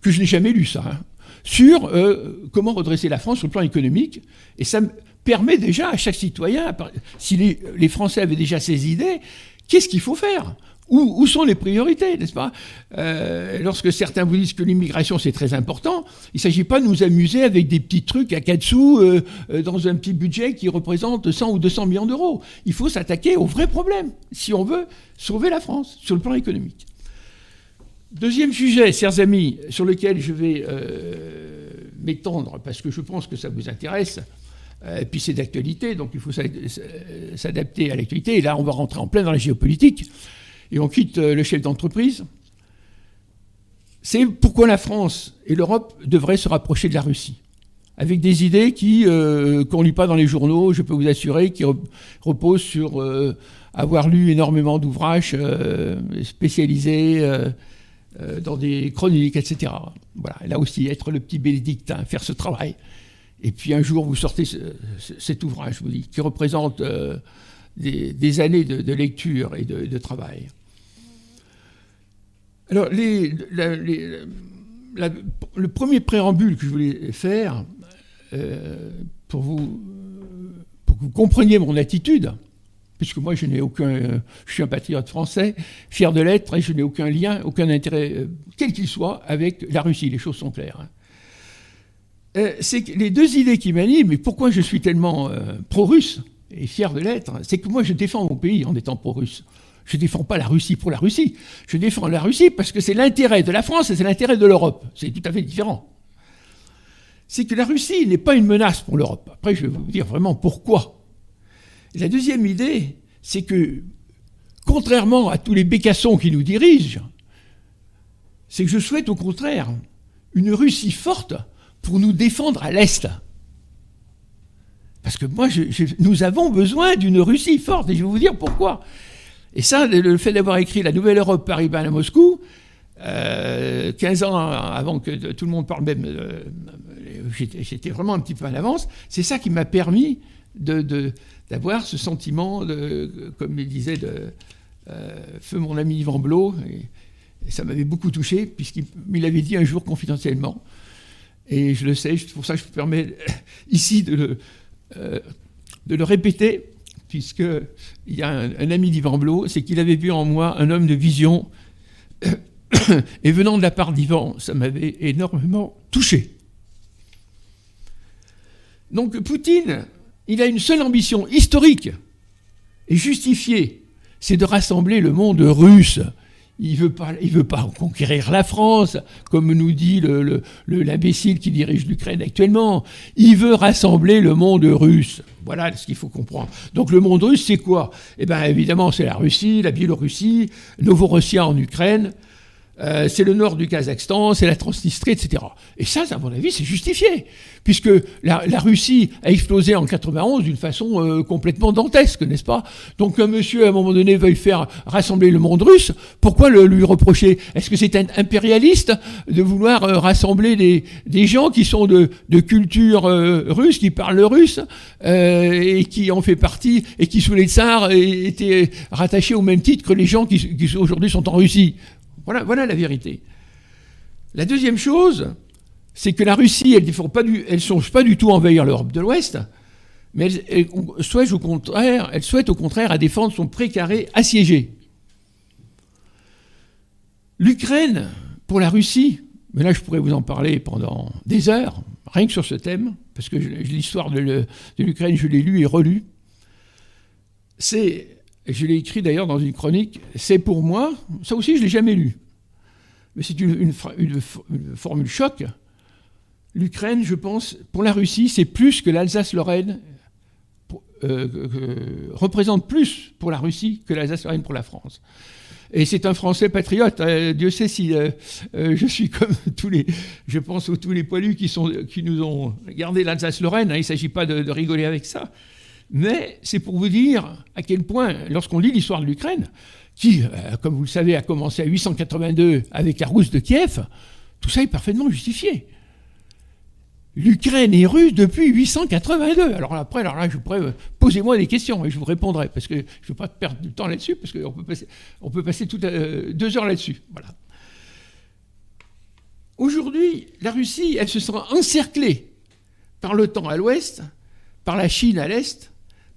que je n'ai jamais lu ça, hein, sur euh, comment redresser la France sur le plan économique. Et ça permet déjà à chaque citoyen, si les Français avaient déjà ces idées, qu'est-ce qu'il faut faire? Où, sont les priorités, n'est-ce pas? Euh, Lorsque certains vous disent que l'immigration c'est très important, il ne s'agit pas de nous amuser avec des petits trucs à quatre sous euh, euh, dans un petit budget qui représente 100 ou 200 millions d'euros. Il faut s'attaquer aux vrais problèmes si on veut sauver la France sur le plan économique. Deuxième sujet, chers amis, sur lequel je vais m'étendre parce que je pense que ça vous intéresse. Et puis c'est d'actualité, donc il faut s'adapter à l'actualité. Et là, on va rentrer en plein dans la géopolitique et on quitte euh, le chef d'entreprise, c'est pourquoi la France et l'Europe devraient se rapprocher de la Russie. Avec des idées qui, euh, qu'on ne lit pas dans les journaux, je peux vous assurer, qui reposent sur euh, avoir lu énormément d'ouvrages spécialisés dans des chroniques, etc. Voilà, là aussi, être le petit bénédictin, faire ce travail. Et puis un jour, vous sortez cet ouvrage, vous dis, qui représente des, années de, lecture et de travail. Alors, le premier préambule que je voulais faire, euh, pour, vous, pour que vous compreniez mon attitude, puisque moi je n'ai aucun, je suis un patriote français, fier de l'être, et je n'ai aucun lien, aucun intérêt, euh, quel qu'il soit, avec la Russie, les choses sont claires. Hein. Euh, c'est que les deux idées qui m'animent, et pourquoi je suis tellement pro-russe et fier de l'être, c'est que moi je défends mon pays en étant pro-russe. Je ne défends pas la Russie pour la Russie. Je défends la Russie parce que c'est l'intérêt de la France et c'est l'intérêt de l'Europe. C'est tout à fait différent. C'est que la Russie n'est pas une menace pour l'Europe. Après, je vais vous dire vraiment pourquoi. la deuxième idée, c'est que, contrairement à tous les bécassons qui nous dirigent, c'est que je souhaite au contraire une Russie forte pour nous défendre à l'Est. Parce que moi, nous avons besoin d'une Russie forte, et je vais vous dire pourquoi. Et ça, le fait d'avoir écrit La Nouvelle Europe Paris-Bâle à Moscou, 15 euh, ans avant que tout le monde parle même, euh, j'étais vraiment un petit peu en avance, c'est ça qui m'a permis d'avoir ce sentiment, comme il disait de, euh, Feu mon ami Yvan Blot, et, ça m'avait beaucoup touché, puisqu'il avait dit un jour confidentiellement, et je le sais, c'est pour ça que je me permets ici de le, de le répéter, puisqu'il y a un, ami d'Yvan Blot, c'est qu'il avait vu en moi un homme de vision. (coughs) Et venant de la part d'Yvan, ça m'avait énormément touché. Donc Poutine, il a une seule ambition historique et justifiée, c'est de rassembler le monde russe il veut pas, il veut pas conquérir la France, comme nous dit l'imbécile qui dirige l'Ukraine actuellement. Il veut rassembler le monde russe. Voilà ce qu'il faut comprendre. Donc le monde russe, c'est quoi? Eh bien évidemment, c'est la Russie, la Biélorussie, Novorossia en Ukraine, euh, c'est le nord du Kazakhstan, c'est la Transnistrie, etc. Et ça, à mon avis, c'est justifié, puisque la, Russie a explosé en 91 d'une façon euh, complètement dantesque, n'est-ce pas? Donc un monsieur, à un moment donné, veuille faire rassembler le monde russe, pourquoi le lui reprocher? Est-ce que c'est un impérialiste de vouloir euh, rassembler des, gens qui sont de, culture russe, qui parlent le russe, et qui en fait partie, et qui, sous les tsars, étaient rattachés au même titre que les gens qui aujourd'hui sont en Russie? Voilà, la vérité. La deuxième chose, c'est que la Russie, elle ne songe pas du tout à envahir l'Europe de l'Ouest, mais elle, souhaite au contraire, elle souhaite au contraire à défendre son précaré assiégé. L'Ukraine, pour la Russie, mais là je pourrais vous en parler pendant des heures, rien que sur ce thème, parce que l'histoire de l'Ukraine, je l'ai lu et relu, c'est je l'ai écrit d'ailleurs dans une chronique, c'est pour moi, ça aussi je ne l'ai jamais lu, mais c'est une, formule choc. L'Ukraine, je pense, pour la Russie, c'est plus que l'Alsace-Lorraine, euh, représente plus pour la Russie que l'Alsace-Lorraine pour la France. Et c'est un Français patriote. Euh, Dieu sait si euh, je suis comme (laughs) tous les, je pense aux tous les poilus qui nous ont gardé l'Alsace-Lorraine. Hein, il ne s'agit pas de, rigoler avec ça. Mais c'est pour vous dire à quel point, lorsqu'on lit l'histoire de l'Ukraine, qui, euh, comme vous le savez, a commencé à 882 avec la rousse de Kiev, tout ça est parfaitement justifié. L'Ukraine est russe depuis 882. Alors après, alors là, je pourrais euh, posez-moi des questions et je vous répondrai parce que je ne veux pas perdre du temps là-dessus parce qu'on peut passer, on peut passer euh, deux heures là-dessus. Voilà. Aujourd'hui, la Russie, elle se sera encerclée par l'OTAN à l'ouest, par la Chine à l'est,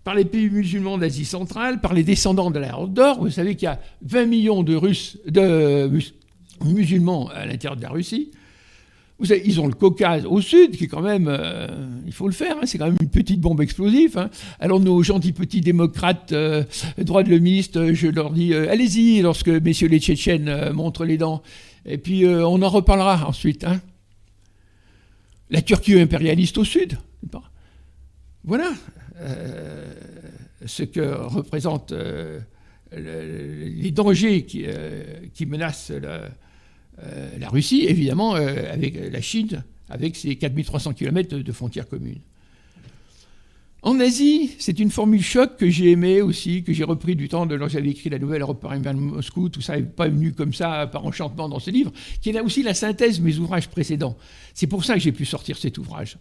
par les pays musulmans d'Asie centrale, par les descendants de la Horde d'Or. Vous savez qu'il y a 20 millions de, Russes, musulmans à l'intérieur de la Russie. Ils ont le Caucase au sud, qui est quand même, euh, il faut le faire, hein, c'est quand même une petite bombe explosive. Hein. Alors nos gentils petits démocrates, euh, droits de l'homiste, je leur dis, euh, allez-y, lorsque messieurs les Tchétchènes montrent les dents. Et puis on en reparlera ensuite. Hein. La Turquie impérialiste au sud. Voilà ce que représentent les dangers qui, qui menacent euh, la Russie, évidemment, euh, avec la Chine, avec ses 4300 km de frontières communes. En Asie, c'est une formule choc que j'ai aimée aussi, que j'ai repris du temps de lorsque j'avais écrit la nouvelle Europe par Moscou. Tout ça n'est pas venu comme ça par enchantement dans ce livre, qui est aussi la synthèse de mes ouvrages précédents. C'est pour ça que j'ai pu sortir cet ouvrage.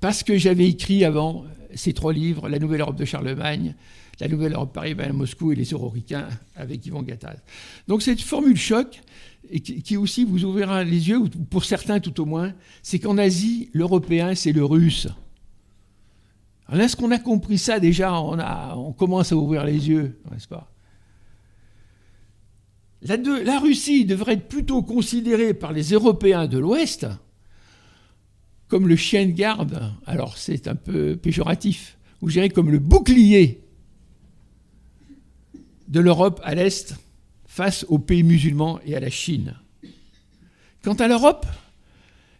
Parce que j'avais écrit avant ces trois livres, La Nouvelle Europe de Charlemagne, La Nouvelle Europe Paris, Moscou et Les Euroricains avec Yvon Gattaz. Donc cette formule choc, qui aussi vous ouvrira les yeux, pour certains tout au moins, c'est qu'en Asie, l'européen, c'est le russe. Alors est-ce qu'on a compris ça déjà? On, a, on commence à ouvrir les yeux, n'est-ce pas? La, Russie devrait être plutôt considérée par les Européens de l'Ouest comme le chien de garde, alors c'est un peu péjoratif, ou je dirais comme le bouclier de l'Europe à l'Est face aux pays musulmans et à la Chine. Quant à l'Europe,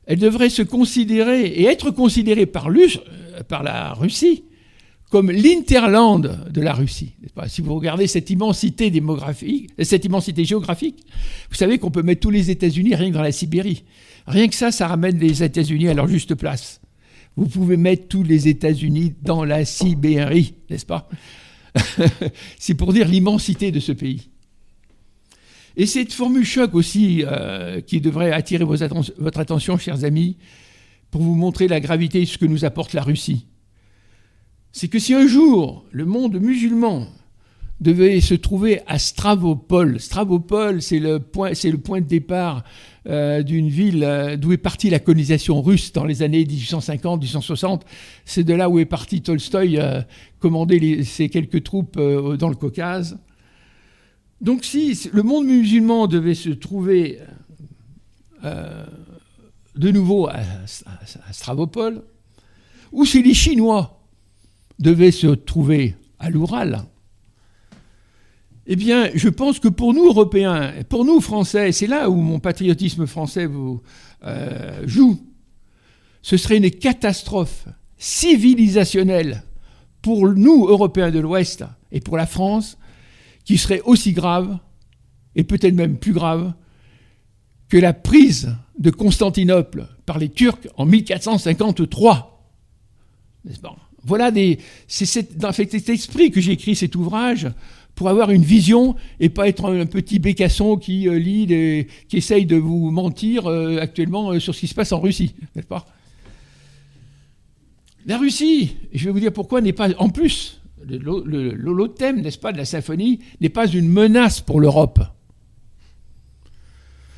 elle devrait se considérer et être considérée par, euh, par la Russie comme l'interland de la Russie. Si vous regardez cette immensité démographique, cette immensité géographique, vous savez qu'on peut mettre tous les États-Unis rien que dans la Sibérie. Rien que ça, ça ramène les États-Unis à leur juste place. Vous pouvez mettre tous les États-Unis dans la Sibérie, n'est-ce pas? (laughs) C'est pour dire l'immensité de ce pays. Et cette formule choc aussi, euh, qui devrait attirer votre attention, chers amis, pour vous montrer la gravité de ce que nous apporte la Russie. C'est que si un jour le monde musulman devait se trouver à Stravopol, Stravopol c'est le, point, de départ euh, d'une ville euh, d'où est partie la colonisation russe dans les années 1850-1860, c'est de là où est parti Tolstoï commander ses quelques troupes dans le Caucase. Donc si le monde musulman devait se trouver euh, de nouveau à, Stravopol, ou si les Chinois devaient se trouver à l'Oural, eh bien, je pense que pour nous, Européens, pour nous, Français, c'est là où mon patriotisme français euh, joue, ce serait une catastrophe civilisationnelle pour nous, Européens de l'Ouest, et pour la France, qui serait aussi grave, et peut-être même plus grave, que la prise de Constantinople par les Turcs en 1453. Voilà des, c'est dans cet esprit que j'ai écrit cet ouvrage pour avoir une vision et pas être un petit bécasson qui euh, lit, qui essaye de vous mentir euh, actuellement euh, sur ce qui se passe en Russie, n'est-ce pas? La Russie, je vais vous dire pourquoi, n'est pas, en plus, l'holothème, n'est-ce pas, de la symphonie, n'est pas une menace pour l'Europe.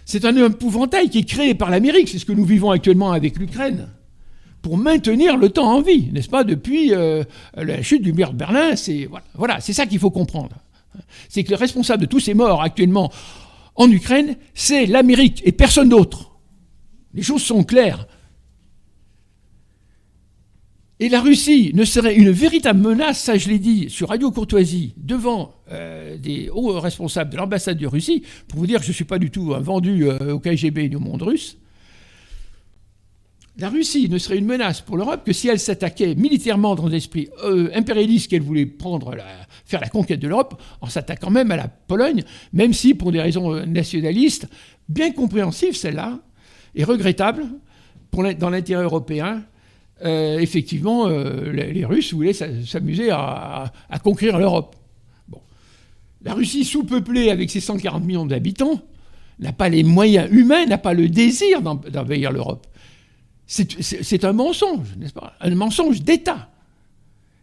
C'est un épouvantail qui est créé par l'Amérique, c'est ce que nous vivons actuellement avec l'Ukraine, pour maintenir le temps en vie, n'est-ce pas, depuis la chute du mur de Berlin. C'est voilà, c'est ça qu'il faut comprendre. C'est que le responsable de tous ces morts actuellement en Ukraine, c'est l'Amérique et personne d'autre. Les choses sont claires. Et la Russie ne serait une véritable menace, ça je l'ai dit sur Radio Courtoisie, devant euh, des hauts responsables de l'ambassade de Russie, pour vous dire que je ne suis pas du tout vendu euh, au KGB ni au monde russe. La Russie ne serait une menace pour l'Europe que si elle s'attaquait militairement dans l'esprit euh, impérialiste qu'elle voulait faire la conquête de l'Europe, en s'attaquant même à la Pologne, même si pour des raisons nationalistes, bien compréhensibles celles-là, et regrettables dans l'intérêt européen, euh, effectivement, euh, les, Russes voulaient s'amuser à, conquérir l'Europe. La Russie sous-peuplée avec ses 140 millions d'habitants n'a pas les moyens humains, n'a pas le désir d'envahir l'Europe. C'est un mensonge, n'est-ce pas? Un mensonge d'État.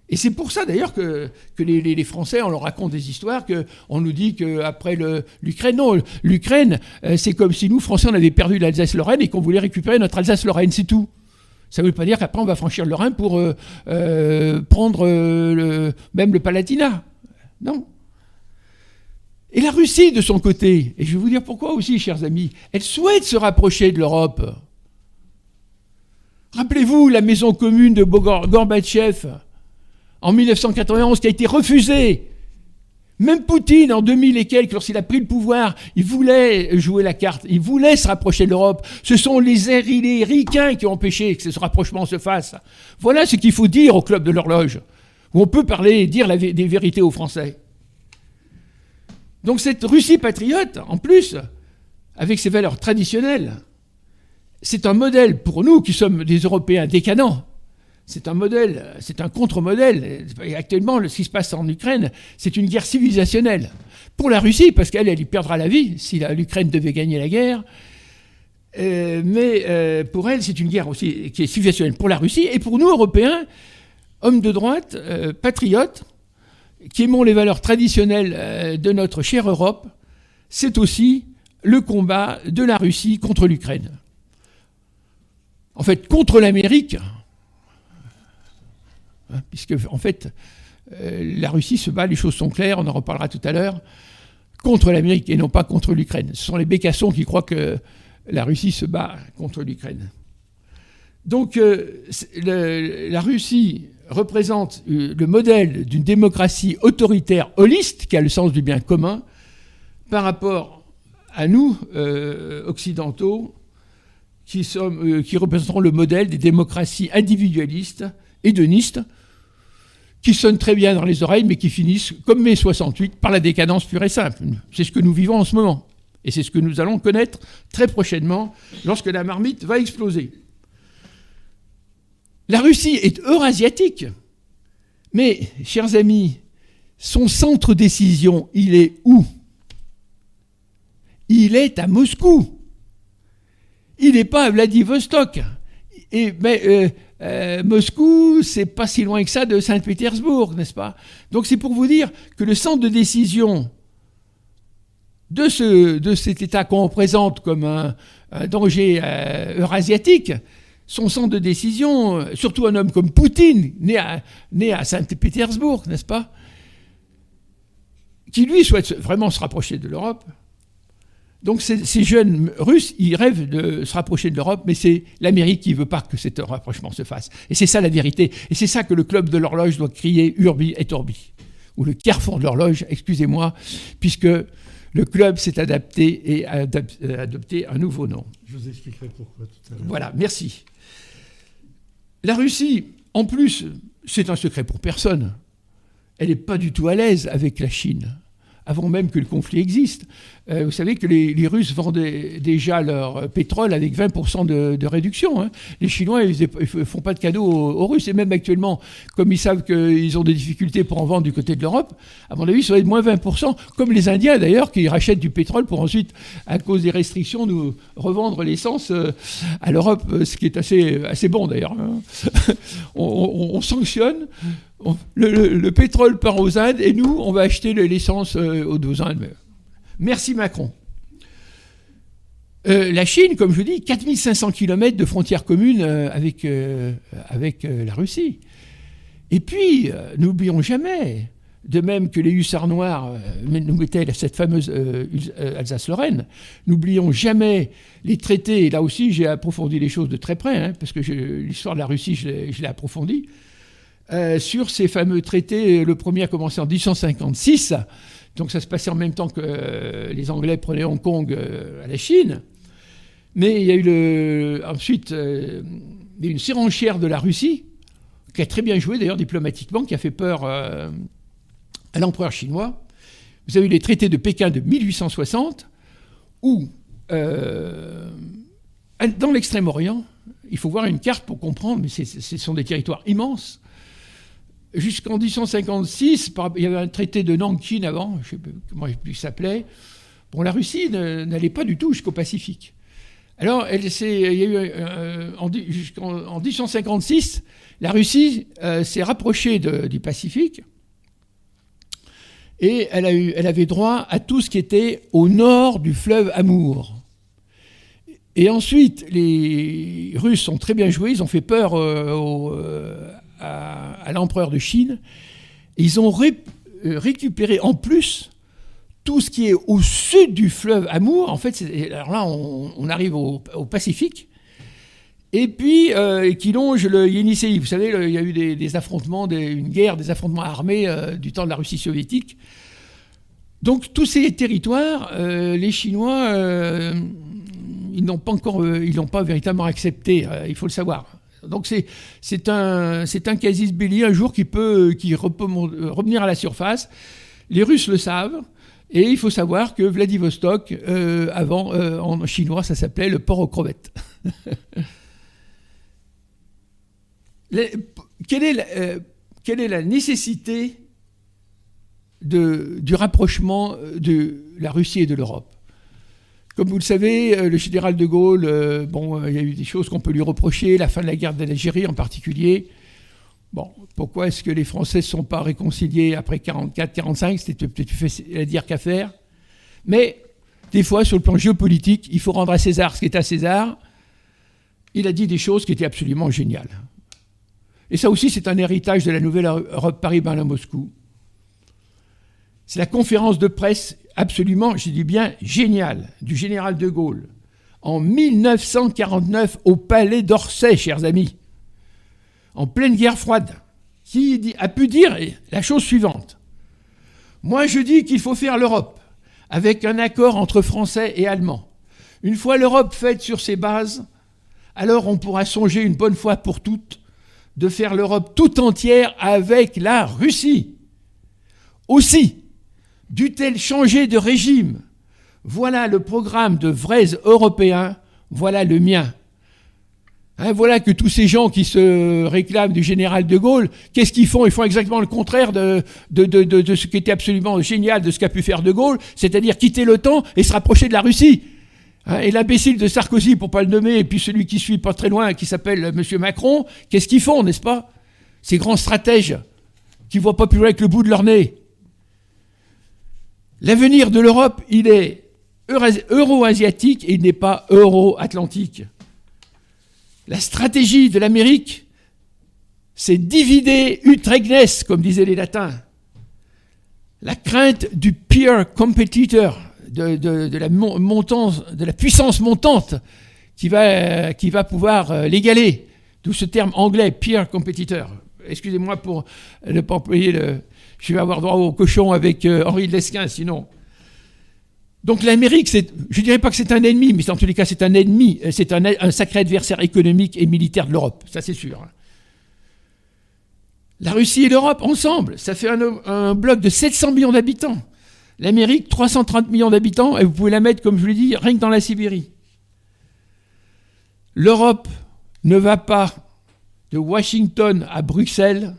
Et c'est pour ça d'ailleurs que, les, Français, on leur raconte des histoires, qu'on nous dit qu'après l'Ukraine, non, l'Ukraine, euh, c'est comme si nous, Français, on avait perdu l'Alsace-Lorraine et qu'on voulait récupérer notre Alsace-Lorraine, c'est tout. Ça ne veut pas dire qu'après on va franchir le Rhin pour euh, euh, prendre même le Palatinat. Non. Et la Russie, de son côté, et je vais vous dire pourquoi aussi, chers amis, elle souhaite se rapprocher de l'Europe. Rappelez-vous la maison commune de Gorbatchev en 1991 qui a été refusée. Même Poutine, en 2000 et quelques, lorsqu'il a pris le pouvoir, il voulait jouer la carte, il voulait se rapprocher de l'Europe. Ce sont les, ricains qui ont empêché que ce rapprochement se fasse. Voilà ce qu'il faut dire au club de l'horloge, où on peut parler et dire des vérités aux Français. Donc cette Russie patriote, en plus, avec ses valeurs traditionnelles, c'est un modèle pour nous qui sommes des Européens décadents c'est un modèle, c'est un contre-modèle. Actuellement, ce qui se passe en Ukraine, c'est une guerre civilisationnelle. Pour la Russie, parce qu'elle, elle y perdra la vie si l'Ukraine devait gagner la guerre. Euh, mais euh, pour elle, c'est une guerre aussi qui est civilisationnelle pour la Russie. Et pour nous, Européens, hommes de droite, euh, patriotes, qui aimons les valeurs traditionnelles de notre chère Europe, c'est aussi le combat de la Russie contre l'Ukraine. En fait, contre l'Amérique, Hein, puisque en fait, euh, la Russie se bat, les choses sont claires, on en reparlera tout à l'heure, contre l'Amérique et non pas contre l'Ukraine. Ce sont les bécassons qui croient que la Russie se bat contre l'Ukraine. Donc euh, la Russie représente euh, le modèle d'une démocratie autoritaire holiste, qui a le sens du bien commun, par rapport à nous, occidentaux, qui, sommes, qui représenteront le modèle des démocraties individualistes, hédonistes, qui sonnent très bien dans les oreilles, mais qui finissent, comme mai 68, par la décadence pure et simple. C'est ce que nous vivons en ce moment. Et c'est ce que nous allons connaître très prochainement lorsque la marmite va exploser. La Russie est eurasiatique. Mais, chers amis, son centre décision, il est où? Il est à Moscou. Il n'est pas à Vladivostok. Et, mais, euh, euh, Moscou, c'est pas si loin que ça de Saint-Pétersbourg, n'est-ce pas? Donc c'est pour vous dire que le centre de décision de, ce, de cet État qu'on présente comme un, danger euh, eurasiatique, son centre de décision, surtout un homme comme Poutine, né à, né à Saint-Pétersbourg, n'est-ce pas? Qui lui souhaite vraiment se rapprocher de l'Europe, donc ces, jeunes Russes, ils rêvent de se rapprocher de l'Europe, mais c'est l'Amérique qui ne veut pas que ce rapprochement se fasse. Et c'est ça la vérité. Et c'est ça que le club de l'horloge doit crier Urbi et Orbi. Ou le carrefour de l'horloge, excusez-moi, puisque le club s'est adapté et a adopté un nouveau nom. Je vous expliquerai pourquoi tout à l'heure. Voilà, merci. La Russie, en plus, c'est un secret pour personne. Elle n'est pas du tout à l'aise avec la Chine avant même que le conflit existe. Euh, vous savez que les, Russes vendaient déjà leur pétrole avec 20% de, réduction. Hein. Les Chinois, ils ne font pas de cadeaux aux, Russes. Et même actuellement, comme ils savent qu'ils ont des difficultés pour en vendre du côté de l'Europe, à mon avis, ça va être moins 20%. Comme les Indiens, d'ailleurs, qui rachètent du pétrole pour ensuite, à cause des restrictions, nous revendre l'essence euh, à l'Europe, euh, ce qui est assez, assez bon, d'ailleurs. Hein. (laughs) on, sanctionne le, pétrole part aux Indes et nous, on va acheter l'essence euh, aux Indes. Merci Macron. Euh, la Chine, comme je vous dis, 4500 km de frontières communes euh, avec, avec la Russie. Et puis, n'oublions jamais, de même que les hussards noirs nous mettaient cette fameuse Alsace-Lorraine, n'oublions jamais les traités, là aussi j'ai approfondi les choses de très près, hein, parce que l'histoire de la Russie, je l'ai approfondie, euh, sur ces fameux traités. Le premier a commencé en 1856, donc ça se passait en même temps que euh, les Anglais prenaient Hong Kong euh, à la Chine. Mais il y a eu le, ensuite une surenchère de la Russie, qui a très bien joué d'ailleurs diplomatiquement, qui a fait peur à l'empereur chinois. Vous avez eu les traités de Pékin de 1860, où dans l'extrême-orient, il faut voir une carte pour comprendre, mais ce sont des territoires immenses. Jusqu'en 1856, il y avait un traité de Nankin avant, je ne sais comment il s'appelait. Bon, la Russie n'allait pas du tout jusqu'au Pacifique. Alors, il y a eu, euh, en, 1856, la Russie euh, s'est rapprochée du Pacifique et elle, a eu, elle avait droit à tout ce qui était au nord du fleuve Amour. Et ensuite, les Russes ont très bien joué, ils ont fait peur euh, à, l'empereur de Chine. Ils ont récupéré en plus tout ce qui est au sud du fleuve Amour, en fait, alors là, on, arrive au, Pacifique, et puis euh, qui longe le Yenisei. Vous savez, il y a eu des, affrontements, une guerre, des affrontements armés euh, du temps de la Russie soviétique. Donc tous ces territoires, euh, les Chinois, ils n'ont pas encore, ils n'ont pas véritablement accepté. il faut le savoir. Donc c'est un c'est un casus belli un jour qui peut revenir à la surface. Les Russes le savent. Et il faut savoir que Vladivostok, euh, avant, euh, en chinois, ça s'appelait le port aux crevettes. (laughs) quelle, est la, euh, quelle, est la, nécessité du rapprochement de la Russie et de l'Europe? Comme vous le savez, le général de Gaulle, bon, il y a eu des choses qu'on peut lui reprocher, la fin de la guerre d'Algérie en particulier. Bon, pourquoi est-ce que les Français ne sont pas réconciliés après 44-45 C'était peut-être plus à dire qu'à faire. Mais des fois, sur le plan géopolitique, il faut rendre à César ce qui est à César. Il a dit des choses qui étaient absolument géniales. Et ça aussi, c'est un héritage de la nouvelle Europe Paris-Berlin-Moscou. C'est la conférence de presse absolument, je dis bien, géniale du général de Gaulle en 1949 au palais d'Orsay, chers amis en pleine guerre froide, qui a pu dire la chose suivante. Moi, je dis qu'il faut faire l'Europe avec un accord entre Français et Allemands. Une fois l'Europe faite sur ses bases, alors on pourra songer une bonne fois pour toutes de faire l'Europe tout entière avec la Russie. Aussi, dût-elle changer de régime? Voilà le programme de vrais Européens, voilà le mien. Hein, voilà que tous ces gens qui se réclament du général de Gaulle, qu'est-ce qu'ils font? Ils font exactement le contraire de, de, de, de, ce qui était absolument génial de ce qu'a pu faire de Gaulle, c'est-à-dire quitter l'OTAN et se rapprocher de la Russie. Hein, et l'imbécile de Sarkozy, pour pas le nommer, et puis celui qui suit pas très loin, qui s'appelle M. Macron, qu'est-ce qu'ils font, n'est-ce pas? Ces grands stratèges qui voient pas plus loin que le bout de leur nez. L'avenir de l'Europe, il est euro-asiatique et il n'est pas euro-atlantique. La stratégie de l'Amérique, c'est divider utregnes, comme disaient les latins. La crainte du peer competitor, de, la, montance, de la puissance montante qui va, qui va pouvoir euh, l'égaler. D'où ce terme anglais, peer competitor. Excusez-moi pour ne pas employer le. Je vais avoir droit au cochon avec euh, Henri de Lesquin, sinon. Donc l'Amérique, je ne dirais pas que c'est un ennemi, mais en tous les cas, c'est un ennemi, euh, c'est un, sacré adversaire économique et militaire de l'Europe, ça c'est sûr. La Russie et l'Europe, ensemble, ça fait un, bloc de 700 millions d'habitants. L'Amérique, 330 millions d'habitants, et vous pouvez la mettre, comme je l'ai dit, rien que dans la Sibérie. L'Europe ne va pas de Washington à Bruxelles,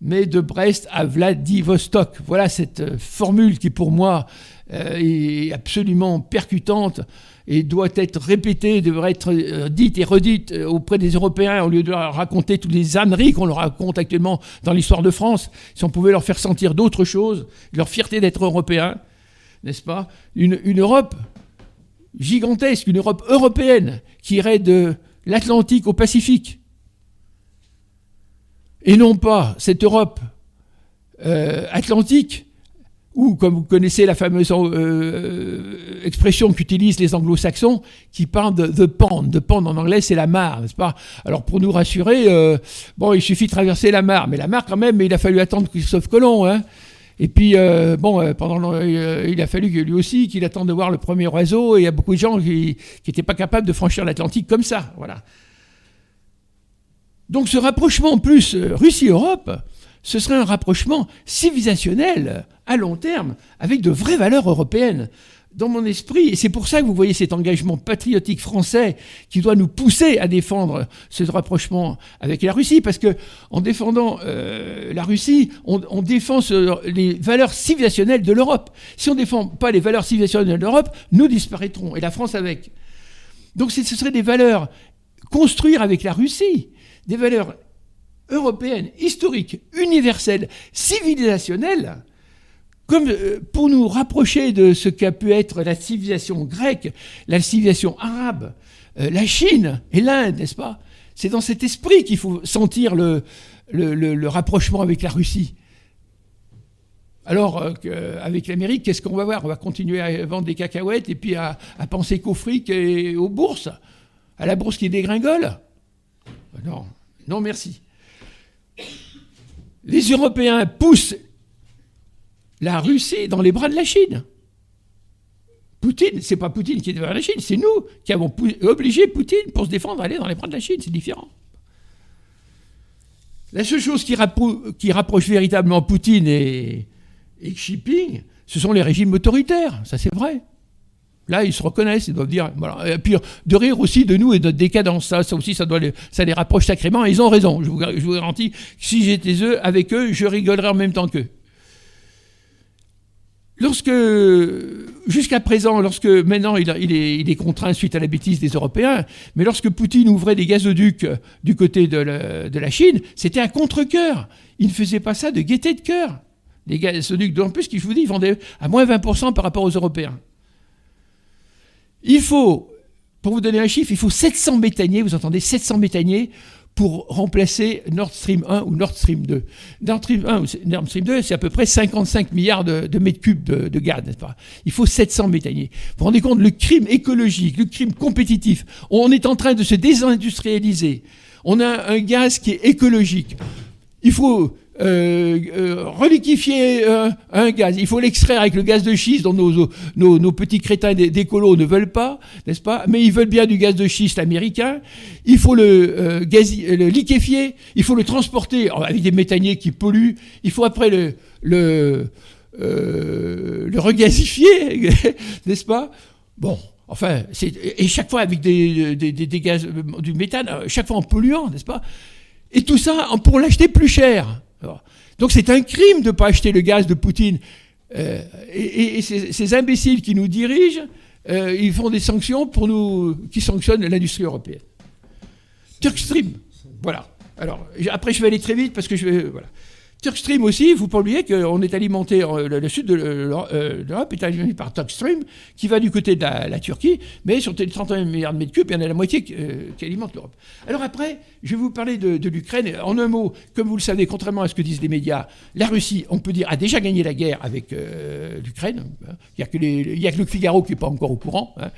mais de Brest à Vladivostok. Voilà cette euh, formule qui, pour moi, euh, est absolument percutante et doit être répétée, devrait être euh, dite et redite auprès des Européens au lieu de leur raconter toutes les âneries qu'on leur raconte actuellement dans l'histoire de France. Si on pouvait leur faire sentir d'autres choses, leur fierté d'être européens, n'est-ce pas? Une, une Europe gigantesque, une Europe européenne qui irait de l'Atlantique au Pacifique. Et non pas cette Europe atlantique ou comme vous connaissez la fameuse euh, expression qu'utilisent les anglo-saxons, qui parlent de the pond. The pond en anglais, c'est la mare, n'est-ce pas? Alors pour nous rassurer, euh, bon, il suffit de traverser la mare, mais la mare quand même, il a fallu attendre Christophe Colomb, hein et puis, euh, bon, pendant il a fallu lui aussi qu'il attende de voir le premier oiseau, et il y a beaucoup de gens qui n'étaient pas capables de franchir l'Atlantique comme ça, voilà. Donc ce rapprochement en plus Russie-Europe, ce serait un rapprochement civilisationnel à long terme avec de vraies valeurs européennes. Dans mon esprit, et c'est pour ça que vous voyez cet engagement patriotique français qui doit nous pousser à défendre ce rapprochement avec la Russie, parce que en défendant euh, la Russie, on, défend les valeurs civilisationnelles de l'Europe. Si on ne défend pas les valeurs civilisationnelles de l'Europe, nous disparaîtrons, et la France avec. Donc ce seraient des valeurs construire avec la Russie, des valeurs européennes, historiques, universelles, civilisationnelles, comme euh, pour nous rapprocher de ce qu'a pu être la civilisation grecque, la civilisation arabe, euh, la Chine et l'Inde, n'est-ce pas? C'est dans cet esprit qu'il faut sentir le, le, rapprochement avec la Russie. Alors, euh, avec l'Amérique, qu'est-ce qu'on va voir? On va continuer à vendre des cacahuètes et puis à, penser qu'au fric et aux bourses À la bourse qui dégringole? Non, non merci. Les Européens poussent la Russie dans les bras de la Chine. Poutine, c'est pas Poutine qui est devant la Chine, c'est nous qui avons obligé Poutine pour se défendre à aller dans les bras de la Chine, c'est différent. La seule chose qui, rapproche véritablement Poutine et, Xi Jinping, ce sont les régimes autoritaires, ça c'est vrai. Là, ils se reconnaissent, ils doivent dire. Voilà. Et puis, de rire aussi de nous et de notre décadence. Ça, ça aussi, ça, les, ça les rapproche sacrément. Et ils ont raison. Je vous, garantis si j'étais eux, avec eux, je rigolerais en même temps qu'eux. Lorsque, jusqu'à présent, lorsque maintenant il, est, contraint suite à la bêtise des Européens, mais lorsque Poutine ouvrait des gazoducs du côté de la, Chine, c'était un contre-coeur. Il ne faisait pas ça de gaieté de cœur. Les gazoducs, en plus, je vous dis, ils vendaient à moins 20% par rapport aux Européens. Il faut, pour vous donner un chiffre, il faut 700 méthaniers, vous entendez, 700 méthaniers pour remplacer Nord Stream 1 ou Nord Stream 2. Nord Stream 1 ou Nord Stream 2, c'est à peu près 55 milliards de, mètres cubes de, gaz, n'est-ce pas? Il faut 700 méthaniers. Vous vous rendez compte, le crime écologique, le crime compétitif, on est en train de se désindustrialiser. On a un gaz qui est écologique. Il faut euh, euh, reliquifier euh, un gaz. Il faut l'extraire avec le gaz de schiste dont nos, nos, petits crétins d'écolo ne veulent pas, n'est-ce pas? Mais ils veulent bien du gaz de schiste américain. Il faut le, le liquéfier, il faut le transporter avec des méthaniers qui polluent. Il faut après le, le, le regazifier, (laughs) n'est-ce pas? Bon, enfin, et chaque fois avec des, des, des gaz, du méthane, chaque fois en polluant, n'est-ce pas? Et tout ça pour l'acheter plus cher. Donc c'est un crime de ne pas acheter le gaz de Poutine. Euh, et, ces, imbéciles qui nous dirigent, euh, ils font des sanctions pour nous, qui sanctionnent l'industrie européenne. Turkstream, voilà. Alors après je vais aller très vite parce que je vais, voilà. Turkstream aussi, il faut pas oublier qu'on est alimenté, euh, le, sud de euh, l'Europe est alimenté par Turkstream, qui va du côté de la, Turquie, mais sur les 31 milliards de mètres cubes, il y en a la moitié qui, euh, alimente l'Europe. Alors après, je vais vous parler de, l'Ukraine. En un mot, comme vous le savez, contrairement à ce que disent les médias, la Russie, on peut dire, a déjà gagné la guerre avec l'Ukraine. Il n'y a, que le Figaro qui n'est pas encore au courant. Hein.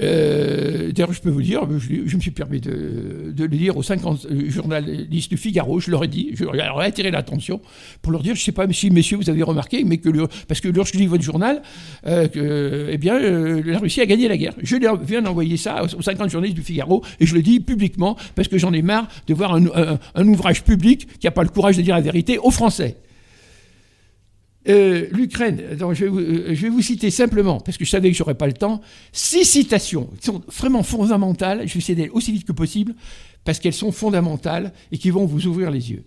D'ailleurs, je peux vous dire, je, me suis permis de, le dire aux 50 journalistes du Figaro, je leur ai dit, ai attiré l'attention pour leur dire, je ne sais pas si messieurs vous avez remarqué, mais que parce que lorsque je lis votre journal, euh, que, eh bien, euh, la Russie a gagné la guerre. Je viens d'envoyer ça aux 50 journalistes du Figaro et je le dis publiquement parce que j'en ai marre de voir un, ouvrage public qui n'a pas le courage de dire la vérité aux Français. Euh, L'Ukraine, je, vais vous citer simplement, parce que je savais que je n'aurais pas le temps, six citations qui sont vraiment fondamentales. Je vais essayer d'aller aussi vite que possible, parce qu'elles sont fondamentales et qui vont vous ouvrir les yeux.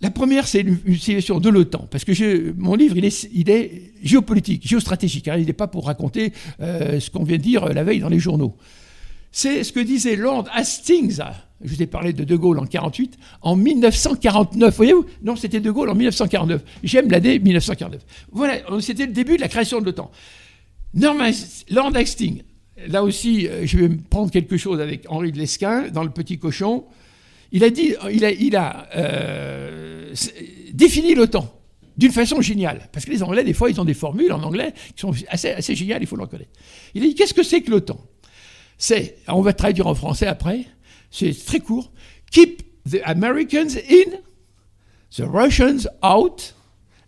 La première, c'est une, situation de l'OTAN, parce que mon livre, il est, géopolitique, géostratégique. Hein. il n'est pas pour raconter euh, ce qu'on vient de dire la veille dans les journaux. C'est ce que disait Lord Hastings, je vous ai parlé de De Gaulle en 48, en 1949. Voyez-vous? Non, c'était De Gaulle en 1949. J'aime l'année 1949. Voilà, c'était le début de la création de l'OTAN. Lord Hastings, là aussi, euh, je vais prendre quelque chose avec Henri de Lesquin dans Le Petit Cochon. Il a, dit, il a, il a euh, défini l'OTAN d'une façon géniale. Parce que les Anglais, des fois, ils ont des formules en anglais qui sont assez, assez géniales, il faut le reconnaître. Il a dit Qu'est-ce que c'est que l'OTAN? C'est, on va traduire en français après, c'est très court Keep the Americans in, the Russians out,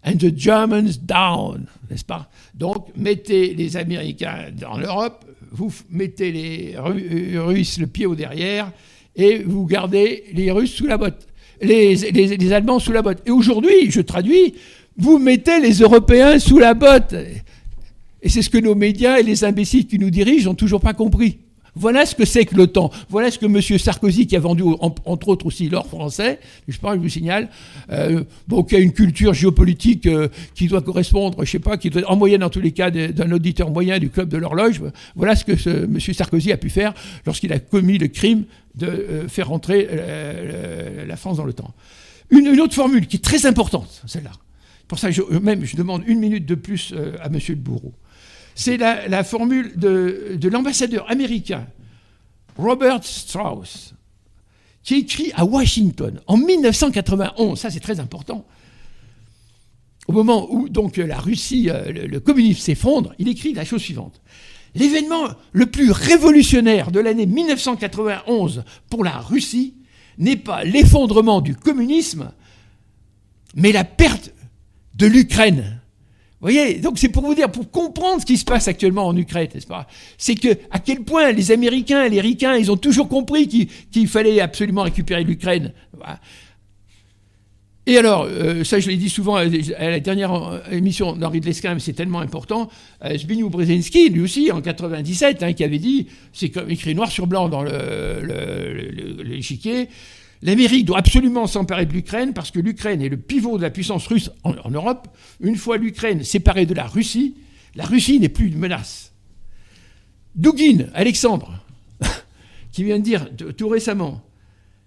and the Germans down. N'est-ce pas? Donc, mettez les Américains dans l'Europe, vous mettez les Russes le pied au derrière et vous gardez les Russes sous la botte, les, Allemands sous la botte. Et aujourd'hui, je traduis, vous mettez les Européens sous la botte. Et c'est ce que nos médias et les imbéciles qui nous dirigent n'ont toujours pas compris. Voilà ce que c'est que l'OTAN. Voilà ce que M. Sarkozy, qui a vendu entre autres aussi l'or français, je parle, je vous signale, euh, qui a une culture géopolitique euh, qui doit correspondre, je sais pas, qui doit en moyenne en tous les cas d'un auditeur moyen du club de l'horloge. Voilà ce que M. Sarkozy a pu faire lorsqu'il a commis le crime de euh, faire rentrer la France dans l'OTAN. Une, une, autre formule qui est très importante, celle-là. Pour ça, je, même, je demande une minute de plus à M. le bourreau c'est la, formule de, l'ambassadeur américain Robert Strauss, qui écrit à Washington en 1991, ça c'est très important, au moment où donc la Russie, euh, le, communisme s'effondre, il écrit la chose suivante. L'événement le plus révolutionnaire de l'année 1991 pour la Russie n'est pas l'effondrement du communisme, mais la perte de l'Ukraine. Vous voyez, donc c'est pour vous dire, pour comprendre ce qui se passe actuellement en Ukraine, n'est-ce pas C'est que à quel point les Américains, les Ricains, ils ont toujours compris qu'il fallait absolument récupérer l'Ukraine. Et alors, euh, ça je l'ai dit souvent à la dernière euh, émission d'Henri de Lesquin, mais c'est tellement important, euh, Zbigniew Brzezinski, lui aussi, en 97, hein, qui avait dit, c'est écrit noir sur blanc dans l'échiquier, L'Amérique doit absolument s'emparer de l'Ukraine parce que l'Ukraine est le pivot de la puissance russe en, Europe. Une fois l'Ukraine séparée de la Russie, la Russie n'est plus une menace. Dugin, Alexandre, (laughs) qui vient de dire tout récemment,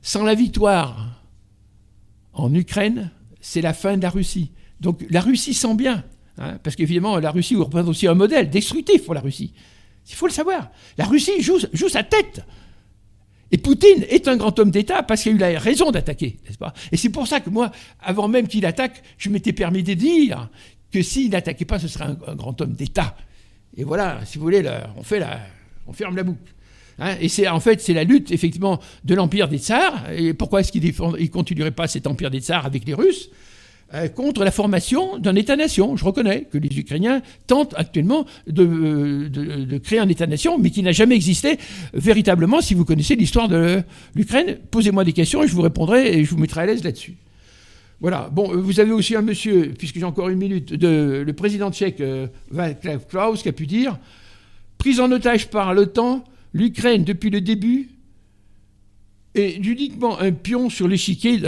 sans la victoire en Ukraine, c'est la fin de la Russie. Donc la Russie sent bien, hein, parce qu'évidemment la Russie représente aussi un modèle destructif pour la Russie. Il faut le savoir. La Russie joue sa tête. Et Poutine est un grand homme d'État parce qu'il a eu la raison d'attaquer, n'est-ce pas? Et c'est pour ça que moi, avant même qu'il attaque, je m'étais permis de dire que s'il n'attaquait pas, ce serait un, grand homme d'État. Et voilà, si vous voulez, on, la, on ferme la boucle. Hein. et c'est en fait c'est la lutte effectivement de l'empire des tsars. Et pourquoi est-ce qu'il ne continuerait pas cet empire des tsars avec les Russes? Contre la formation d'un État-nation. Je reconnais que les Ukrainiens tentent actuellement de, créer un État-nation, mais qui n'a jamais existé véritablement. Si vous connaissez l'histoire de l'Ukraine, posez-moi des questions et je vous répondrai et je vous mettrai à l'aise là-dessus. Voilà. Bon, euh, vous avez aussi un monsieur, puisque j'ai encore une minute, le président tchèque euh, Václav Klaus qui a pu dire prise en otage par l'OTAN, l'Ukraine depuis le début est uniquement un pion sur l'échiquier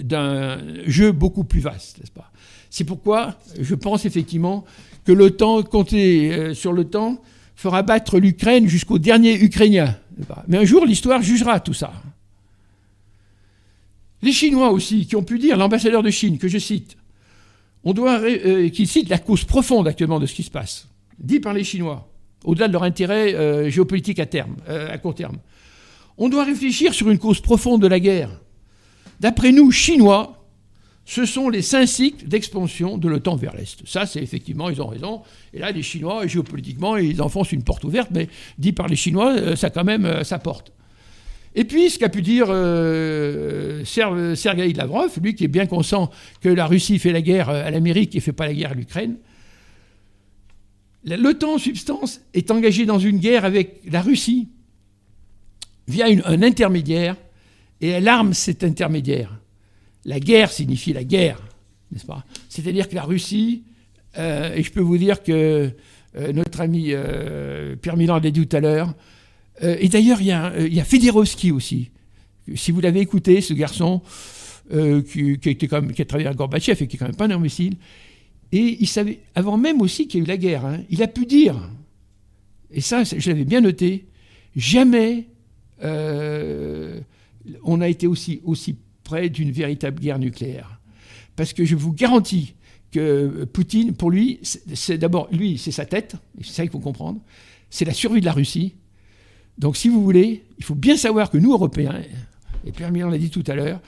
d'un jeu beaucoup plus vaste, n'est-ce pas? C'est pourquoi je pense effectivement que l'OTAN, compter euh, sur l'OTAN, fera battre l'Ukraine jusqu'au dernier Ukrainien. Mais un jour, l'histoire jugera tout ça. Les Chinois aussi, qui ont pu dire, l'ambassadeur de Chine, que je cite, on doit, euh, qui cite la cause profonde actuellement de ce qui se passe, dit par les Chinois, au-delà de leur intérêt euh, géopolitique à, terme, à court terme. On doit réfléchir sur une cause profonde de la guerre. D'après nous, Chinois, ce sont les cinq cycles d'expansion de l'OTAN vers l'Est. Ça, c'est effectivement, ils ont raison. Et là, les Chinois, géopolitiquement, ils enfoncent une porte ouverte, mais dit par les Chinois, euh, ça quand même, euh, ça porte. Et puis, ce qu'a pu dire euh, Sergei Lavrov, lui qui est bien conscient que la Russie fait la guerre à l'Amérique et ne fait pas la guerre à l'Ukraine, l'OTAN en substance est engagé dans une guerre avec la Russie via un intermédiaire, et elle arme cet intermédiaire. La guerre signifie la guerre, n'est-ce pas? C'est-à-dire que la Russie, euh, et je peux vous dire que euh, notre ami euh, Pierre Milan l'a dit tout à l'heure, et d'ailleurs il y, a, il aussi. Si vous l'avez écouté, ce garçon qui a travaillé à Gorbatchev et qui est quand même pas un imbécile, et il savait, avant même aussi qu'il y a eu la guerre, hein, il a pu dire, et ça je l'avais bien noté, jamais euh, on a été aussi, près d'une véritable guerre nucléaire. Parce que je vous garantis que Poutine, pour lui, c'est d'abord, lui, c'est sa tête, c'est ça qu'il faut comprendre, c'est la survie de la Russie. Donc si vous voulez, il faut bien savoir que nous, Européens, et Pierre Milan l'a dit tout à l'heure,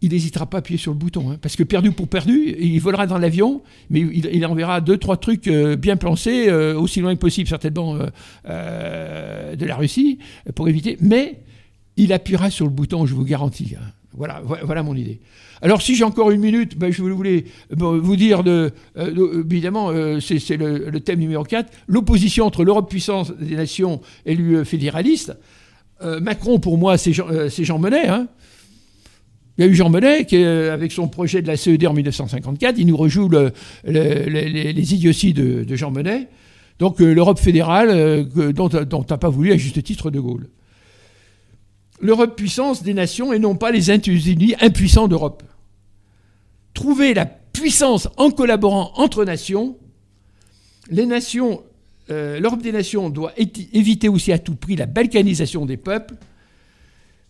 il n'hésitera pas à appuyer sur le bouton. Hein, parce que perdu pour perdu, il volera dans l'avion, mais il, enverra deux, trois trucs euh, bien pensés, euh, aussi loin que possible certainement euh, de la Russie, pour éviter. Mais il appuiera sur le bouton, je vous garantis. Hein. Voilà, mon idée. Alors si j'ai encore une minute, ben, je voulais vous dire, de, évidemment, c'est le, thème numéro 4, l'opposition entre l'Europe puissance des nations et l'UE fédéraliste. Macron, pour moi, c'est Jean, Jean Monnet. Hein. Il y a eu Jean Monnet qui, euh, avec son projet de la CED en 1954, il nous rejoue les, idioties de, Jean Monnet. Donc l'Europe fédérale dont n'a pas voulu à juste titre de Gaulle. L'Europe puissance des nations et non pas les États-Unis impuissants d'Europe. Trouver la puissance en collaborant entre nations, les nations, l'Europe des nations doit éviter aussi à tout prix la balkanisation des peuples.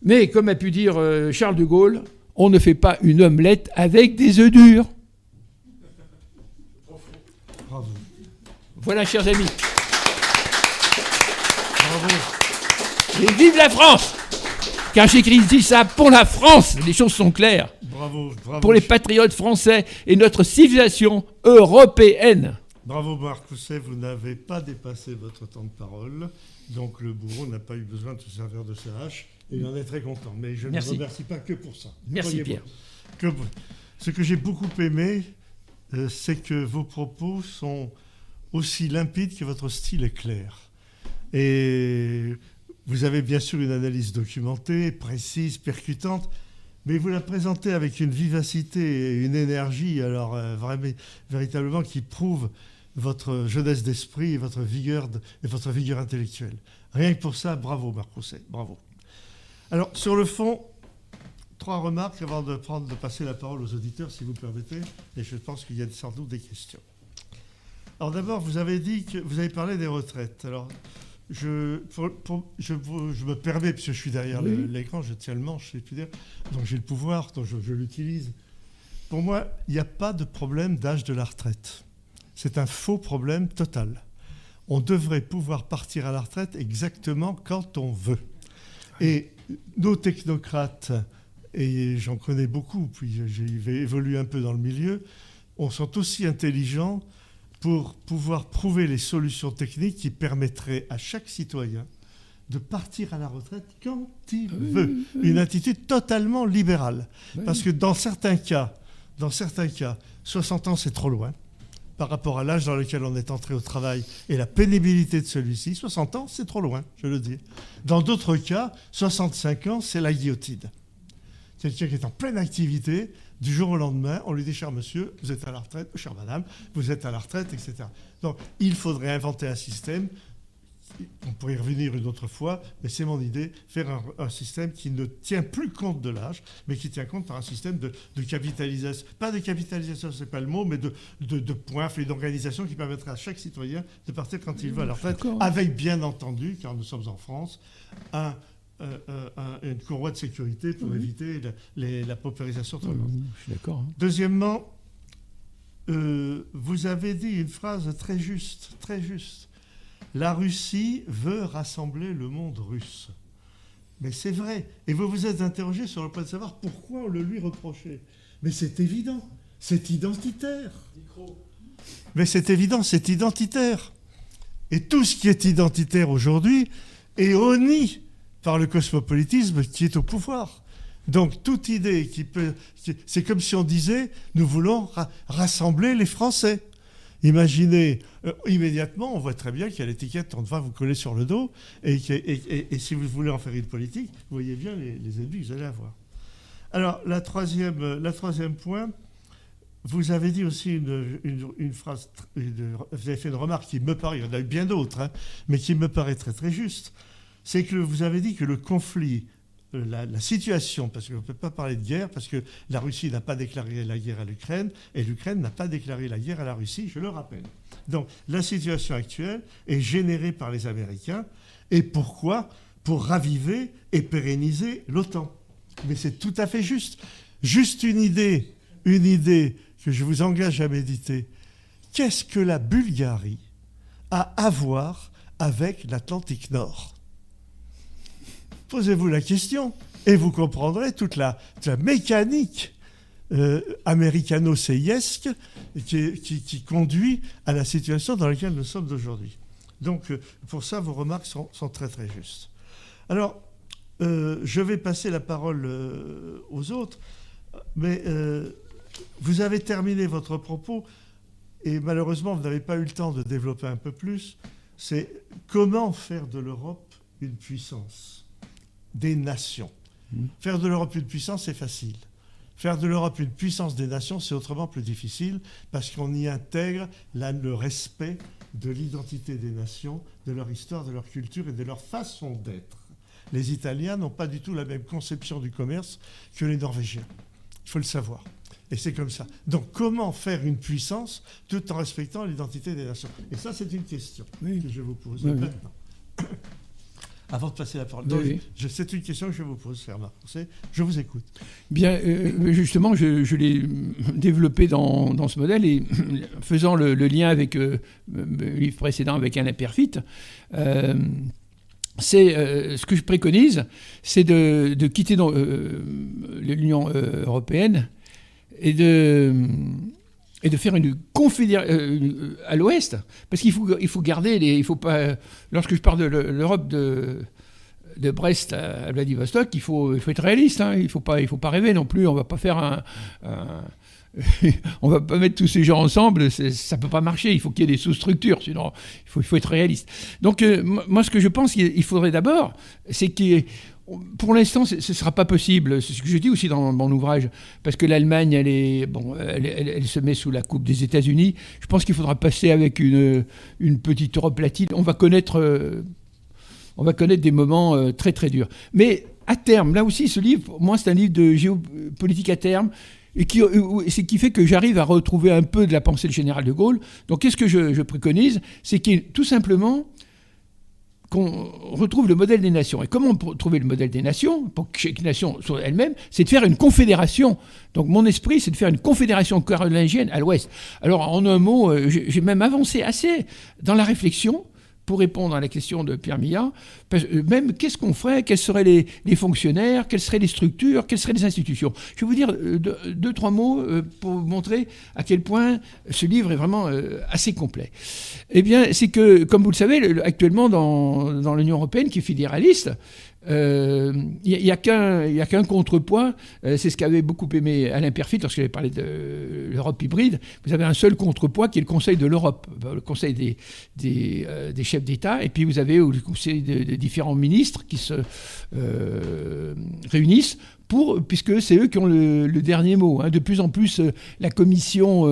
Mais comme a pu dire Charles de Gaulle, on ne fait pas une omelette avec des œufs durs. Bravo. Voilà, chers amis. Bravo. Et vive la France Car j'écris dit ça pour la France. Les choses sont claires. Bravo, bravo. Pour les patriotes français et notre civilisation européenne. Bravo Marc Rousset, vous n'avez pas dépassé votre temps de parole, donc le bourreau n'a pas eu besoin de se servir de sa hache. Et il en est très content. Mais je ne remercie pas que pour ça. Merci Pierre. ce que j'ai beaucoup aimé, euh, c'est que vos propos sont aussi limpides que votre style est clair. Et vous avez bien sûr une analyse documentée, précise, percutante, mais vous la présentez avec une vivacité et une énergie, alors euh, vraiment, véritablement qui prouve votre jeunesse d'esprit et votre vigueur, et votre vigueur intellectuelle. Rien que pour ça, bravo Marc Rousset, bravo. Alors, sur le fond, trois remarques avant de, prendre, de passer la parole aux auditeurs, si vous permettez, et je pense qu'il y a sans doute des questions. Alors d'abord, vous avez dit que vous avez parlé des retraites. Alors, je, je, me permets, puisque je suis derrière l'écran, je tiens le manche, je dire, donc j'ai le pouvoir, donc je, je l'utilise. Pour moi, il n'y a pas de problème d'âge de la retraite. C'est un faux problème total. On devrait pouvoir partir à la retraite exactement quand on veut. Et nos technocrates, et j'en connais beaucoup, puis j'ai évolué un peu dans le milieu, on sont aussi intelligents pour pouvoir prouver les solutions techniques qui permettraient à chaque citoyen de partir à la retraite quand il veut. Une attitude totalement libérale. Parce que dans certains cas, dans certains cas, 60 ans c'est trop loin par rapport à l'âge dans lequel on est entré au travail et la pénibilité de celui-ci, 60 ans, c'est trop loin, je le dis. Dans d'autres cas, 65 ans, c'est la guillotine. Quelqu'un qui est en pleine activité, du jour au lendemain, on lui dit, cher monsieur, vous êtes à la retraite, chère madame, vous êtes à la retraite, etc. Donc, il faudrait inventer un système on pourrait y revenir une autre fois, mais c'est mon idée, faire un, système qui ne tient plus compte de l'âge, mais qui tient compte par un système de, capitalisation. Pas de capitalisation, c'est pas le mot, mais de, de, points et d'organisation qui permettrait à chaque citoyen de partir quand il veut à la retraite, avec bien entendu, car nous sommes en France, un, euh, euh, une courroie de sécurité pour éviter la, paupérisation trop grande. je suis d'accord. Hein. Deuxièmement, euh, vous avez dit une phrase très juste, très juste la Russie veut rassembler le monde russe. Mais c'est vrai. Et vous vous êtes interrogé sur le point de savoir pourquoi on le lui reprochait. Mais c'est évident, c'est identitaire. Mais c'est évident, c'est identitaire. Et tout ce qui est identitaire aujourd'hui est honni par le cosmopolitisme qui est au pouvoir. Donc toute idée qui peut... C'est comme si on disait, nous voulons rassembler les Français. Imaginez, euh, immédiatement, on voit très bien qu'il y a l'étiquette on va vous coller sur le dos, et, si vous voulez en faire une politique, vous voyez bien les, ennemis que vous allez avoir. Alors, la troisième, troisième point, vous avez dit aussi une, phrase, vous avez fait une remarque qui me paraît, il y en a eu bien d'autres, hein, mais qui me paraît très très juste, c'est que vous avez dit que le conflit la, situation, parce qu'on ne peut pas parler de guerre, parce que la Russie n'a pas déclaré la guerre à l'Ukraine, et l'Ukraine n'a pas déclaré la guerre à la Russie, je le rappelle. Donc la situation actuelle est générée par les Américains, et pourquoi? Pour raviver et pérenniser l'OTAN. Mais c'est tout à fait juste. Juste une idée, une idée que je vous engage à méditer. Qu'est-ce que la Bulgarie a à voir avec l'Atlantique Nord? Posez-vous la question et vous comprendrez toute la, mécanique euh, américano-seyesque qui, conduit à la situation dans laquelle nous sommes aujourd'hui. Donc, euh, pour ça, vos remarques sont, très très justes. Alors, euh, je vais passer la parole aux autres, mais vous avez terminé votre propos et malheureusement, vous n'avez pas eu le temps de développer un peu plus. C'est comment faire de l'Europe une puissance? Des nations. Hmm. Faire de l'Europe une puissance, c'est facile. Faire de l'Europe une puissance des nations, c'est autrement plus difficile parce qu'on y intègre le respect de l'identité des nations, de leur histoire, de leur culture et de leur façon d'être. Les Italiens n'ont pas du tout la même conception du commerce que les Norvégiens. Il faut le savoir. Et c'est comme ça. Donc comment faire une puissance tout en respectant l'identité des nations? Et ça, c'est une question que je vous pose maintenant. Avant de passer la parole. C'est une question que je vous pose, Fernand. Je vous écoute. Bien, euh, justement, je, l'ai développé dans, ce modèle et (clears throat) faisant le, lien avec euh, le livre précédent avec Alain Perfit, euh, c'est ce que je préconise, c'est de, de, quitter l'Union européenne et de et de faire une confédération euh, à l'ouest, parce qu'il faut, il faut garder il faut pas, lorsque je parle de l'Europe de, de Brest à Vladivostok, il faut, il faut être réaliste, hein, il faut faut pas rêver non plus, on va pas faire un, (laughs) on va pas mettre tous ces gens ensemble, ça peut pas marcher, il faut qu'il y ait des sous-structures, sinon il faut, il faut être réaliste. Donc euh, moi ce que je pense qu'il faudrait d'abord, c'est qu'il pour l'instant, ce ne sera pas possible. C'est ce que je dis aussi dans mon ouvrage, parce que l'Allemagne, elle, bon, elle, se met sous la coupe des États-Unis. Je pense qu'il faudra passer avec une, une, petite Europe latine. On va connaître, euh, on va connaître des moments euh, très très durs. Mais à terme, là aussi, ce livre, pour moi, c'est un livre de géopolitique à terme. Et qui, euh, ce qui fait que j'arrive à retrouver un peu de la pensée du général de Gaulle. Donc, qu'est-ce que je, je préconise? C'est qu'il tout simplement qu'on retrouve le modèle des nations. Et comment trouver le modèle des nations, pour que chaque nation soit elle-même, c'est de faire une confédération. Donc mon esprit, c'est de faire une confédération carolingienne à l'ouest. Alors en un mot, euh, j'ai même avancé assez dans la réflexion pour répondre à la question de Pierre Millard, euh, même qu'est-ce qu'on ferait, quels seraient les, fonctionnaires, quelles seraient les structures, quelles seraient les institutions? Je vais vous dire euh, deux, trois mots euh, pour vous montrer à quel point ce livre est vraiment assez complet. Eh bien, c'est que, comme vous le savez, actuellement dans, dans l'Union européenne, qui est fédéraliste, il euh, n'y a, qu'un contrepoids, euh, c'est ce qu'avait beaucoup aimé Alain Perfit lorsqu'il avait parlé de l'Europe hybride. Vous avez un seul contrepoids qui est le Conseil de l'Europe, le Conseil des, des, euh, chefs d'État, et puis vous avez le Conseil des différents ministres qui se réunissent puisque c'est eux qui ont le, dernier mot. Hein. De plus en plus, la commission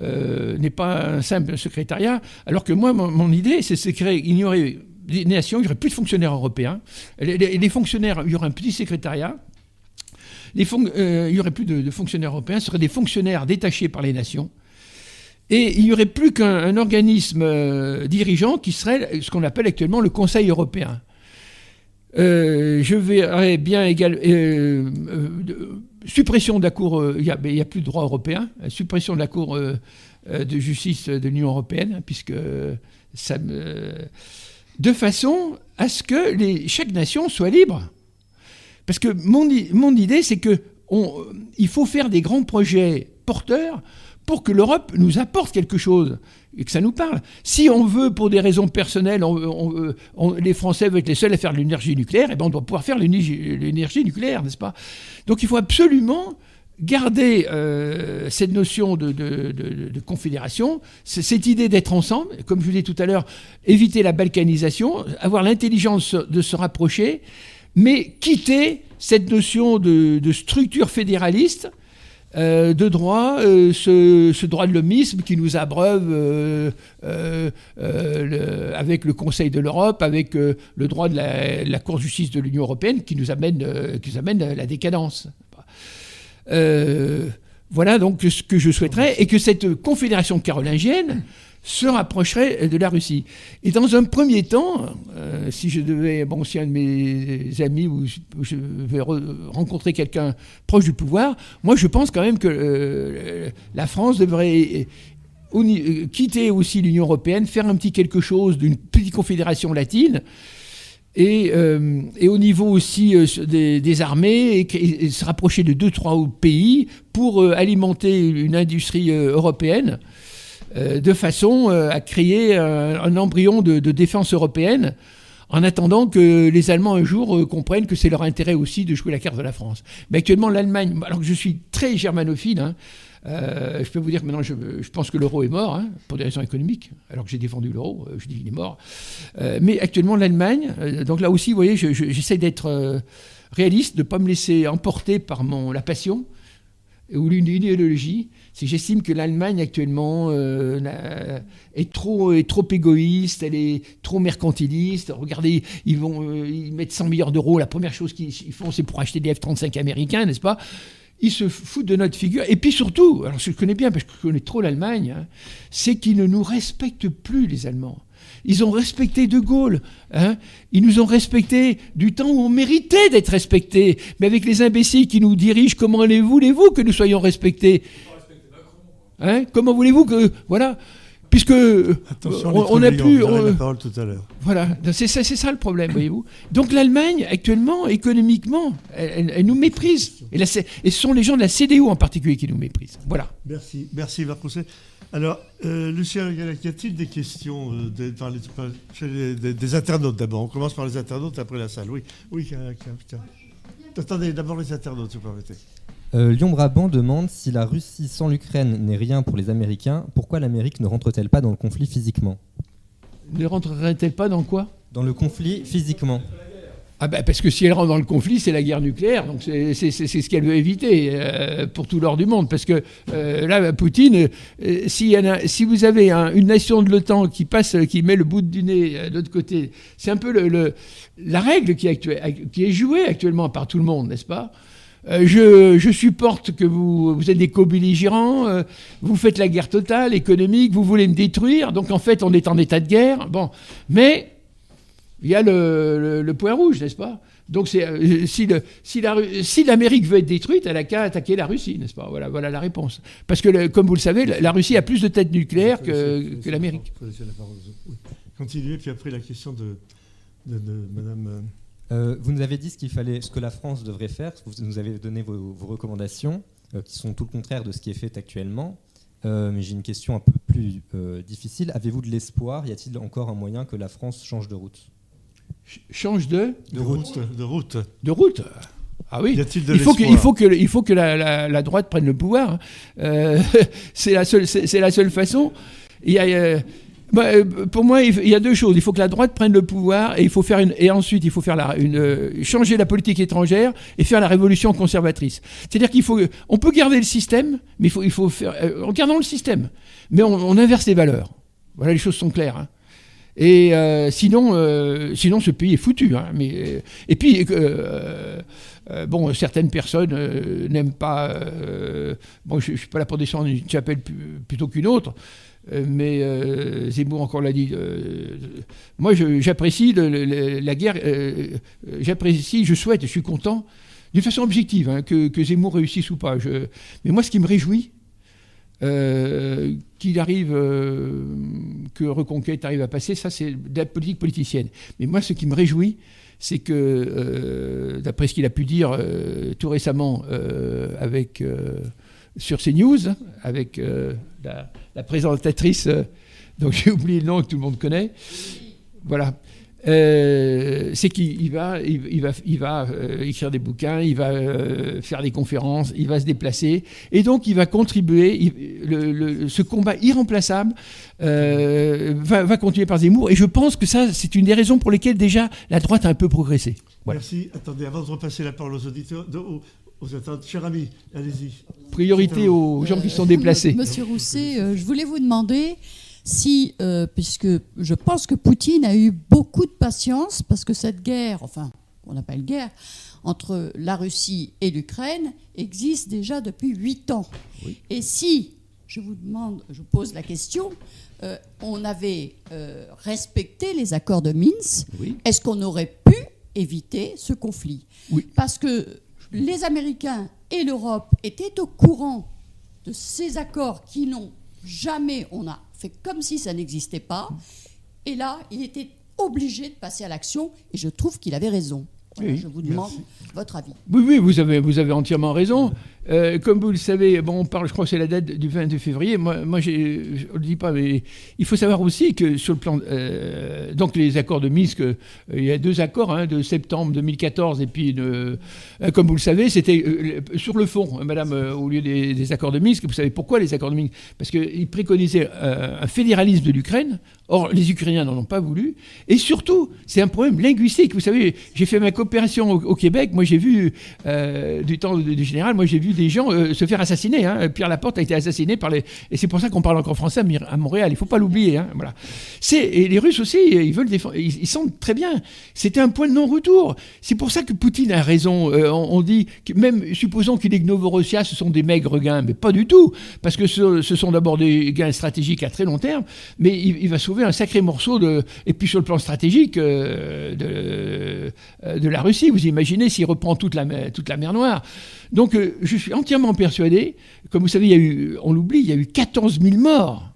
n'est pas un simple secrétariat, alors que moi, mon, idée, c'est y aurait des il n'y aurait plus de fonctionnaires européens. Les, fonctionnaires, il y aurait un petit secrétariat. Euh, il n'y aurait plus de, fonctionnaires européens, ce seraient des fonctionnaires détachés par les nations. Et il n'y aurait plus qu'un organisme euh, dirigeant qui serait ce qu'on appelle actuellement le Conseil européen. Euh, je verrais bien également. suppression de la Cour, il n'y a, plus de droit européen, suppression de la Cour de justice de l'Union européenne, puisque ça de façon à ce que chaque nation soit libre. Parce que mon, mon idée, c'est que il faut faire des grands projets porteurs pour que l'Europe nous apporte quelque chose et que ça nous parle. Si on veut, pour des raisons personnelles, les Français veulent être les seuls à faire de l'énergie nucléaire, et eh ben on doit pouvoir faire l'énergie nucléaire, n'est-ce pas? Donc il faut absolument garder euh, cette notion de, confédération, cette idée d'être ensemble, comme je vous disais tout à l'heure, éviter la balkanisation, avoir l'intelligence de se rapprocher, mais quitter cette notion de, structure fédéraliste, euh, de droit, euh, ce, droit de l'homisme qui nous abreuve avec le Conseil de l'Europe, avec le droit de la, Cour de justice de l'Union européenne qui nous amène, qui nous amène à la décadence. Euh, voilà donc ce que je souhaiterais, et que cette confédération carolingienne se rapprocherait de la Russie. Et dans un premier temps, euh, si je devais, bon, si un de mes amis ou je vais rencontrer quelqu'un proche du pouvoir, moi je pense quand même que euh, la France devrait quitter aussi l'Union européenne, faire un petit quelque chose d'une petite confédération latine euh, et, au niveau aussi euh, des, armées, se rapprocher de deux, trois pays pour euh, alimenter une industrie européenne, de façon à créer un, embryon de, défense européenne, en attendant que les Allemands un jour comprennent que c'est leur intérêt aussi de jouer la carte de la France. Mais actuellement, l'Allemagne, alors que je suis très germanophile, hein, euh, je peux vous dire que maintenant, je, pense que l'euro est mort, hein, pour des raisons économiques, alors que j'ai défendu l'euro, euh, je dis qu'il est mort. Euh, mais actuellement, l'Allemagne, donc là aussi, vous voyez, j'essaie d'être réaliste, de ne pas me laisser emporter par la passion. ou une idéologie, c'est que j'estime que l'Allemagne actuellement est, trop, égoïste, elle est trop mercantiliste. Regardez, ils mettent 100 milliards d'euros, la première chose qu'ils font c'est pour acheter des F-35 américains, n'est-ce pas? Ils se foutent de notre figure. Et puis surtout, alors je connais bien parce que je connais trop l'Allemagne, hein, c'est qu'ils ne nous respectent plus, les Allemands. Ils ont respecté De Gaulle. Hein. Ils nous ont respecté du temps où on méritait d'être respectés. Mais avec les imbéciles qui nous dirigent, comment voulez-vous que nous soyons respectés? Hein? Comment voulez-vous que... Voilà. Puisque on, a pu... la parole tout à l'heure. Voilà, c'est ça, ça, le problème, voyez-vous. Donc l'Allemagne, actuellement, économiquement, elle, nous méprise. Et, ce sont les gens de la CDU en particulier qui nous méprisent. Voilà. Merci, merci Marc alors, euh, Lucien, y a-t-il des questions euh, des, des, internautes d'abord? On commence par les internautes, après la salle. Oui, oui. Attendez, d'abord les internautes, si vous permettez. Euh, Lyon Brabant demande si la Russie sans l'Ukraine n'est rien pour les Américains, pourquoi l'Amérique ne rentre-t-elle pas dans le conflit physiquement? Ne rentrerait-elle pas dans quoi? Dans le conflit physiquement. Ah ben parce que si elle rentre dans le conflit, c'est la guerre nucléaire, donc c'est ce qu'elle veut éviter euh, pour tout l'or du monde. Parce que euh, là, Poutine, euh, si, si, vous avez une nation de l'OTAN qui passe, qui met le bout du nez de l'autre côté, c'est un peu le, la règle qui est, qui est, jouée actuellement par tout le monde, n'est-ce pas? Je, je, supporte que vous, êtes des co-belligérants, vous faites la guerre totale, économique, vous voulez me détruire, donc en fait on est en état de guerre. Bon, mais il y a le, point rouge, n'est-ce pas? Donc euh, si, l'Amérique veut être détruite, elle n'a qu'à attaquer la Russie, n'est-ce pas? Voilà, la réponse. Parce que, comme vous le savez, la, Russie a plus de têtes nucléaires que, que l'Amérique. Continuez, puis après la question de, de, Madame... Euh, euh, vous nous avez dit ce qu'il fallait, ce que la France devrait faire. Vous nous avez donné vos, recommandations, qui sont tout le contraire de ce qui est fait actuellement. mais j'ai une question un peu plus difficile. Avez-vous de l'espoir? Y a-t-il encore un moyen que la France change de route? Change de? De route. De route. De route? Ah oui. il, faut que, il faut que, il faut que la, la, droite prenne le pouvoir. Hein. Euh, (laughs) c'est la seule, c'est la seule façon. Il y a, euh, bah, euh, pour moi, il y a deux choses. Il faut que la droite prenne le pouvoir et il faut faire une, et ensuite il faut faire la, une, changer la politique étrangère et faire la révolution conservatrice. C'est-à-dire qu'il faut, on peut garder le système, mais il faut, il faut faire, en gardant le système, mais on, inverse les valeurs. Voilà, les choses sont claires. Hein. Et euh, sinon, euh, sinon, ce pays est foutu. Hein. Mais, euh, et puis, bon, certaines personnes n'aiment pas. bon, je ne suis pas là pour descendre une chapelle plutôt qu'une autre. Mais Zemmour encore l'a dit. moi, j'apprécie la guerre. j'apprécie, je souhaite, je suis content, d'une façon objective, hein, que, que, Zemmour réussisse ou pas. Mais moi, ce qui me réjouit, euh, qu'il arrive, euh, que Reconquête arrive à passer, ça c'est de la politique politicienne. Mais moi, ce qui me réjouit, c'est que, euh, d'après ce qu'il a pu dire tout récemment avec, sur CNews, avec la, la, présentatrice, dont (laughs) j'ai oublié le nom que tout le monde connaît, voilà. Euh, c'est qu'il va, il, va, il va euh, écrire des bouquins, il va euh, faire des conférences, il va se déplacer, et donc il va contribuer. ce combat irremplaçable va, continuer par Zemmour, et je pense que ça, c'est une des raisons pour lesquelles déjà la droite a un peu progressé. Merci. Attendez, avant de repasser la parole aux auditeurs, aux, cher ami, allez-y. Priorité aux gens qui sont déplacés. Monsieur Rousset, je voulais vous demander si, euh, puisque je pense que Poutine a eu beaucoup de patience, parce que cette guerre, enfin, on appelle guerre, entre la Russie et l'Ukraine existe déjà depuis huit ans. Et si, je vous demande, je pose la question, euh, on avait euh, respecté les accords de Minsk, est-ce qu'on aurait pu éviter ce conflit? Parce que les Américains et l'Europe étaient au courant de ces accords qui n'ont jamais, on a fait comme si ça n'existait pas. Et là, il était obligé de passer à l'action et je trouve qu'il avait raison. je vous demande votre avis. Oui, oui, vous avez, vous avez entièrement raison. Euh, comme vous le savez, bon, on parle, je crois que c'est la date du 22 février. Moi, moi je ne le dis pas, mais il faut savoir aussi que sur le plan. Euh, donc, les accords de Minsk, euh, il y a deux accords, hein, de septembre 2014, et puis, comme vous le savez, c'était sur le fond, madame, au lieu des, accords de Minsk. Vous savez pourquoi les accords de Minsk? Parce qu'ils préconisaient un fédéralisme de l'Ukraine. Or, les Ukrainiens n'en ont pas voulu. Et surtout, c'est un problème linguistique. Vous savez, j'ai fait ma, opération au, Québec, moi j'ai vu, du temps du général, moi j'ai vu des gens euh, se faire assassiner. Hein. Pierre Laporte a été assassiné par les. Et c'est pour ça qu'on parle encore français à Montréal. Il ne faut pas l'oublier. Hein. Voilà. Et les Russes aussi, ils veulent défendre. Ils, sentent très bien. C'était un point de non-retour. C'est pour ça que Poutine a raison. Euh, on, dit, que même supposons que les Novorossiya, ce sont des maigres gains, mais pas du tout. Parce que ce, sont d'abord des gains stratégiques à très long terme, mais il, va sauver un sacré morceau de. Et puis sur le plan stratégique de, la Russie, vous imaginez s'il reprend toute la, toute la mer Noire. Donc euh, je suis entièrement persuadé, comme vous savez, il y a eu, on l'oublie, il y a eu 14 000 morts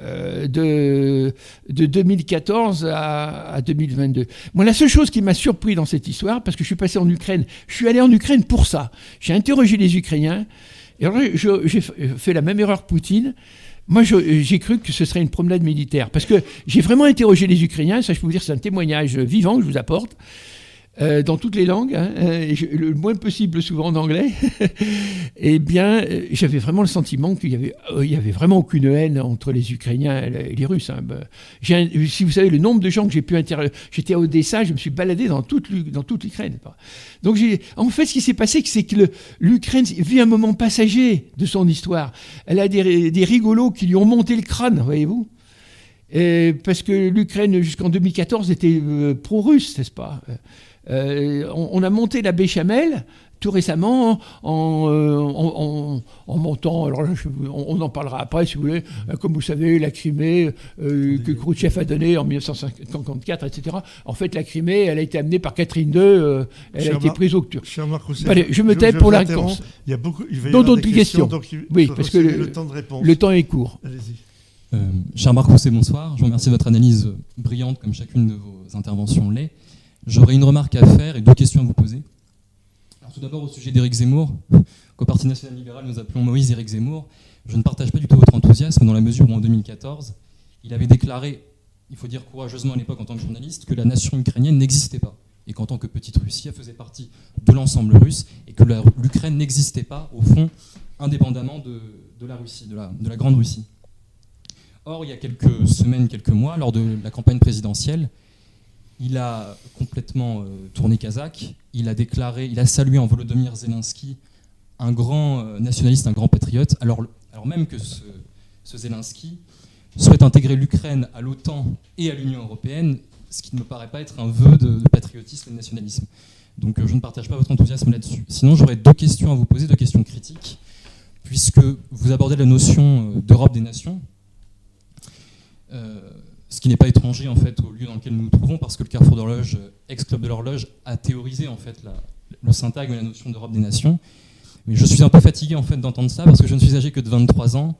euh, de, de 2014 à, à, 2022. Moi, la seule chose qui m'a surpris dans cette histoire, parce que je suis passé en Ukraine, je suis allé en Ukraine pour ça. J'ai interrogé les Ukrainiens, et alors j'ai fait la même erreur que Poutine. Moi, j'ai cru que ce serait une promenade militaire, parce que j'ai vraiment interrogé les Ukrainiens, ça je peux vous dire, c'est un témoignage vivant que je vous apporte. Euh, dans toutes les langues, hein, euh, le moins possible souvent en anglais, (laughs) eh bien, euh, j'avais vraiment le sentiment qu'il y avait, avait vraiment aucune haine entre les Ukrainiens et les Russes. Hein. Ben, si vous savez le nombre de gens que j'ai pu interroger, j'étais à Odessa, je me suis baladé dans toute, l'Ukraine. Donc, en fait, ce qui s'est passé, c'est que l'Ukraine vit un moment passager de son histoire. Elle a des, des rigolos qui lui ont monté le crâne, voyez-vous. parce que l'Ukraine, jusqu'en 2014, était pro-russe, n'est-ce pas? Euh, on, a monté la Béchamel tout récemment en, euh, montant, alors on, en parlera après si vous voulez, euh, comme vous savez, la Crimée que Khrouchtchev a donnée en 1954, etc. En fait, la Crimée, elle a été amenée par Catherine II, elle a été prise au Turc. Allez, je me tais pour la réponse. Il y a beaucoup, il va d'autres questions. oui, parce que le, temps de réponse. le temps est court. Allez-y. cher Marc Rousset, bonsoir. Je vous remercie de votre analyse brillante, comme chacune de vos interventions l'est. J'aurais une remarque à faire et deux questions à vous poser. tout d'abord au sujet d'Éric Zemmour, qu'au Parti national libéral nous appelons Moïse Éric Zemmour. Je ne partage pas du tout votre enthousiasme dans la mesure où en 2014, il avait déclaré, il faut dire courageusement à l'époque en tant que journaliste, que la nation ukrainienne n'existait pas et qu'en tant que petite Russie, elle faisait partie de l'ensemble russe et que l'Ukraine n'existait pas, au fond, indépendamment de, la Russie, de la Grande Russie. Or, il y a quelques semaines, quelques mois, lors de la campagne présidentielle, il a complètement euh, tourné kazakh. Il a déclaré, il a salué en Volodymyr Zelensky un grand euh, nationaliste, un grand patriote, alors, même que ce, Zelensky souhaite intégrer l'Ukraine à l'OTAN et à l'Union européenne, ce qui ne me paraît pas être un vœu de, patriotisme et de nationalisme. Donc euh, je ne partage pas votre enthousiasme là-dessus. Sinon, j'aurais deux questions à vous poser, deux questions critiques, puisque vous abordez la notion d'Europe des nations ce qui n'est pas étranger en fait au lieu dans lequel nous nous trouvons, parce que le Carrefour d'horloge, euh, ex-club de l'horloge, a théorisé en fait le syntagme et la notion d'Europe des nations. Mais je suis un peu fatigué en fait d'entendre ça, parce que je ne suis âgé que de 23 ans.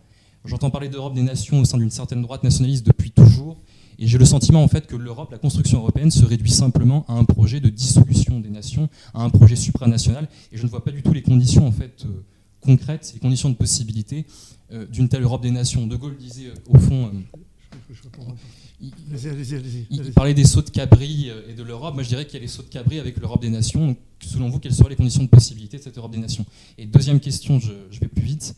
J'entends parler d'Europe des nations au sein d'une certaine droite nationaliste depuis toujours, et j'ai le sentiment en fait que l'Europe, la construction européenne, se réduit simplement à un projet de dissolution des nations, à un projet supranational, et je ne vois pas du tout les conditions en fait euh, concrètes, les conditions de possibilité euh, d'une telle Europe des nations. De Gaulle disait au fond il, parlait des sauts de Cabri euh, et de l'Europe. Moi, je dirais qu'il y a les sauts de Cabri avec l'Europe des nations. Donc, selon vous, quelles seraient les conditions de possibilité de cette Europe des nations? Et deuxième question, je, vais plus vite.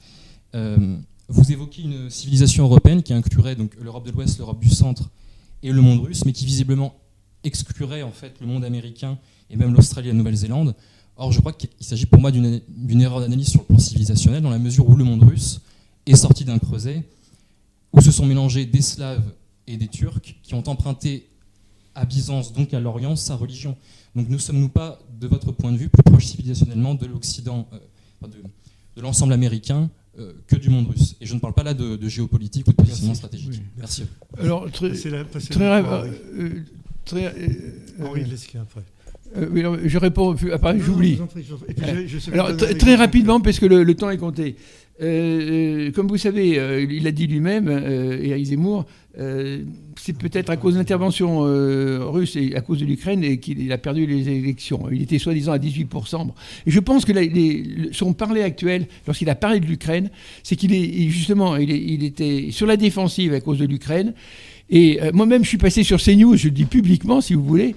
Euh, vous évoquez une civilisation européenne qui inclurait donc l'Europe de l'Ouest, l'Europe du Centre et le monde russe, mais qui visiblement exclurait en fait le monde américain et même l'Australie et la Nouvelle-Zélande. Or, je crois qu'il s'agit pour moi d'une erreur d'analyse sur le plan civilisationnel, dans la mesure où le monde russe est sorti d'un creuset, où se sont mélangés des Slaves et des Turcs qui ont emprunté à Byzance, donc à l'Orient, sa religion. Donc ne sommes-nous pas, de votre point de vue, plus proches civilisationnellement de l'Occident, euh, de, l'ensemble américain euh, que du monde russe Et je ne parle pas là de, géopolitique ou de positionnement stratégique. merci. Alors, très, très, très, Henri après. Euh, je réponds, après j'oublie. Alors très rapidement, parce que le, temps est compté. Comme vous savez, il a dit lui-même, et à Zemmour, euh, c'est peut-être à cause de l'intervention euh, russe et à cause de l'Ukraine qu'il a perdu les élections. Il était soi-disant à 18%. Et je pense que son parler actuel, lorsqu'il a parlé de l'Ukraine, c'est qu'il est justement, il, était sur la défensive à cause de l'Ukraine. Et euh, moi-même, je suis passé sur CNews, je le dis publiquement, si vous voulez.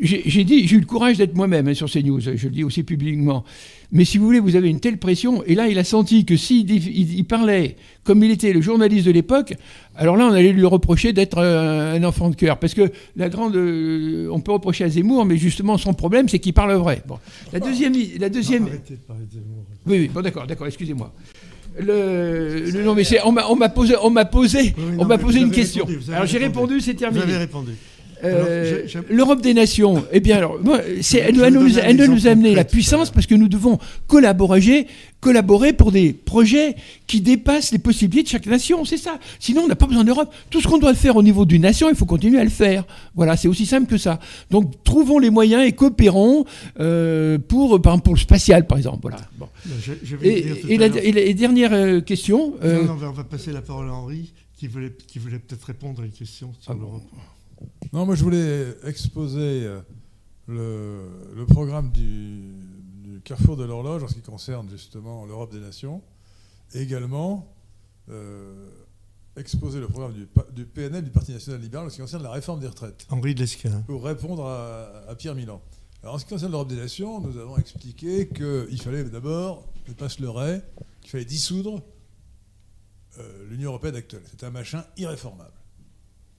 J'ai dit, j'ai eu le courage d'être moi-même hein, sur ces news, je le dis aussi publiquement. Mais si vous voulez, vous avez une telle pression, et là, il a senti que s'il il, parlait comme il était le journaliste de l'époque, alors là, on allait lui reprocher d'être un enfant de cœur. Parce que la grande. Euh, on peut reprocher à Zemmour, mais justement, son problème, c'est qu'il parle vrai. Bon. La deuxième. La deuxième... Non, arrêtez de parler de Zemmour. Oui, oui, bon, d'accord, d'accord, excusez-moi. Le, non, mais on m'a posé, on m'a posé, on m'a posé une question. Alors j'ai répondu, c'est terminé. Vous avez répondu. Euh, L'Europe des nations, eh bien, alors, elle, nous, elle nous a amené la puissance parce que nous devons collaborer, collaborer pour des projets qui dépassent les possibilités de chaque nation. C'est ça. Sinon, on n'a pas besoin d'Europe. Tout ce qu'on doit faire au niveau d'une nation, il faut continuer à le faire. Voilà, c'est aussi simple que ça. Donc, trouvons les moyens et coopérons euh, pour, par exemple, pour le spatial, par exemple. Voilà. Bon. et, la, dernière euh, question. Non, non, on va passer la parole à Henri qui voulait, qui voulait peut-être répondre à une question sur ah l'Europe. Non, moi je voulais exposer euh, le, programme du, Carrefour de l'horloge en ce qui concerne justement l'Europe des nations, et également euh, exposer le programme du, PNL, du Parti national libéral, en ce qui concerne la réforme des retraites. Henri Lesquin. Pour répondre à, Pierre Milan. Alors en ce qui concerne l'Europe des nations, nous avons expliqué qu'il fallait d'abord, ne pas se leurrer, qu'il fallait dissoudre euh, l'Union européenne actuelle. C'est un machin irréformable.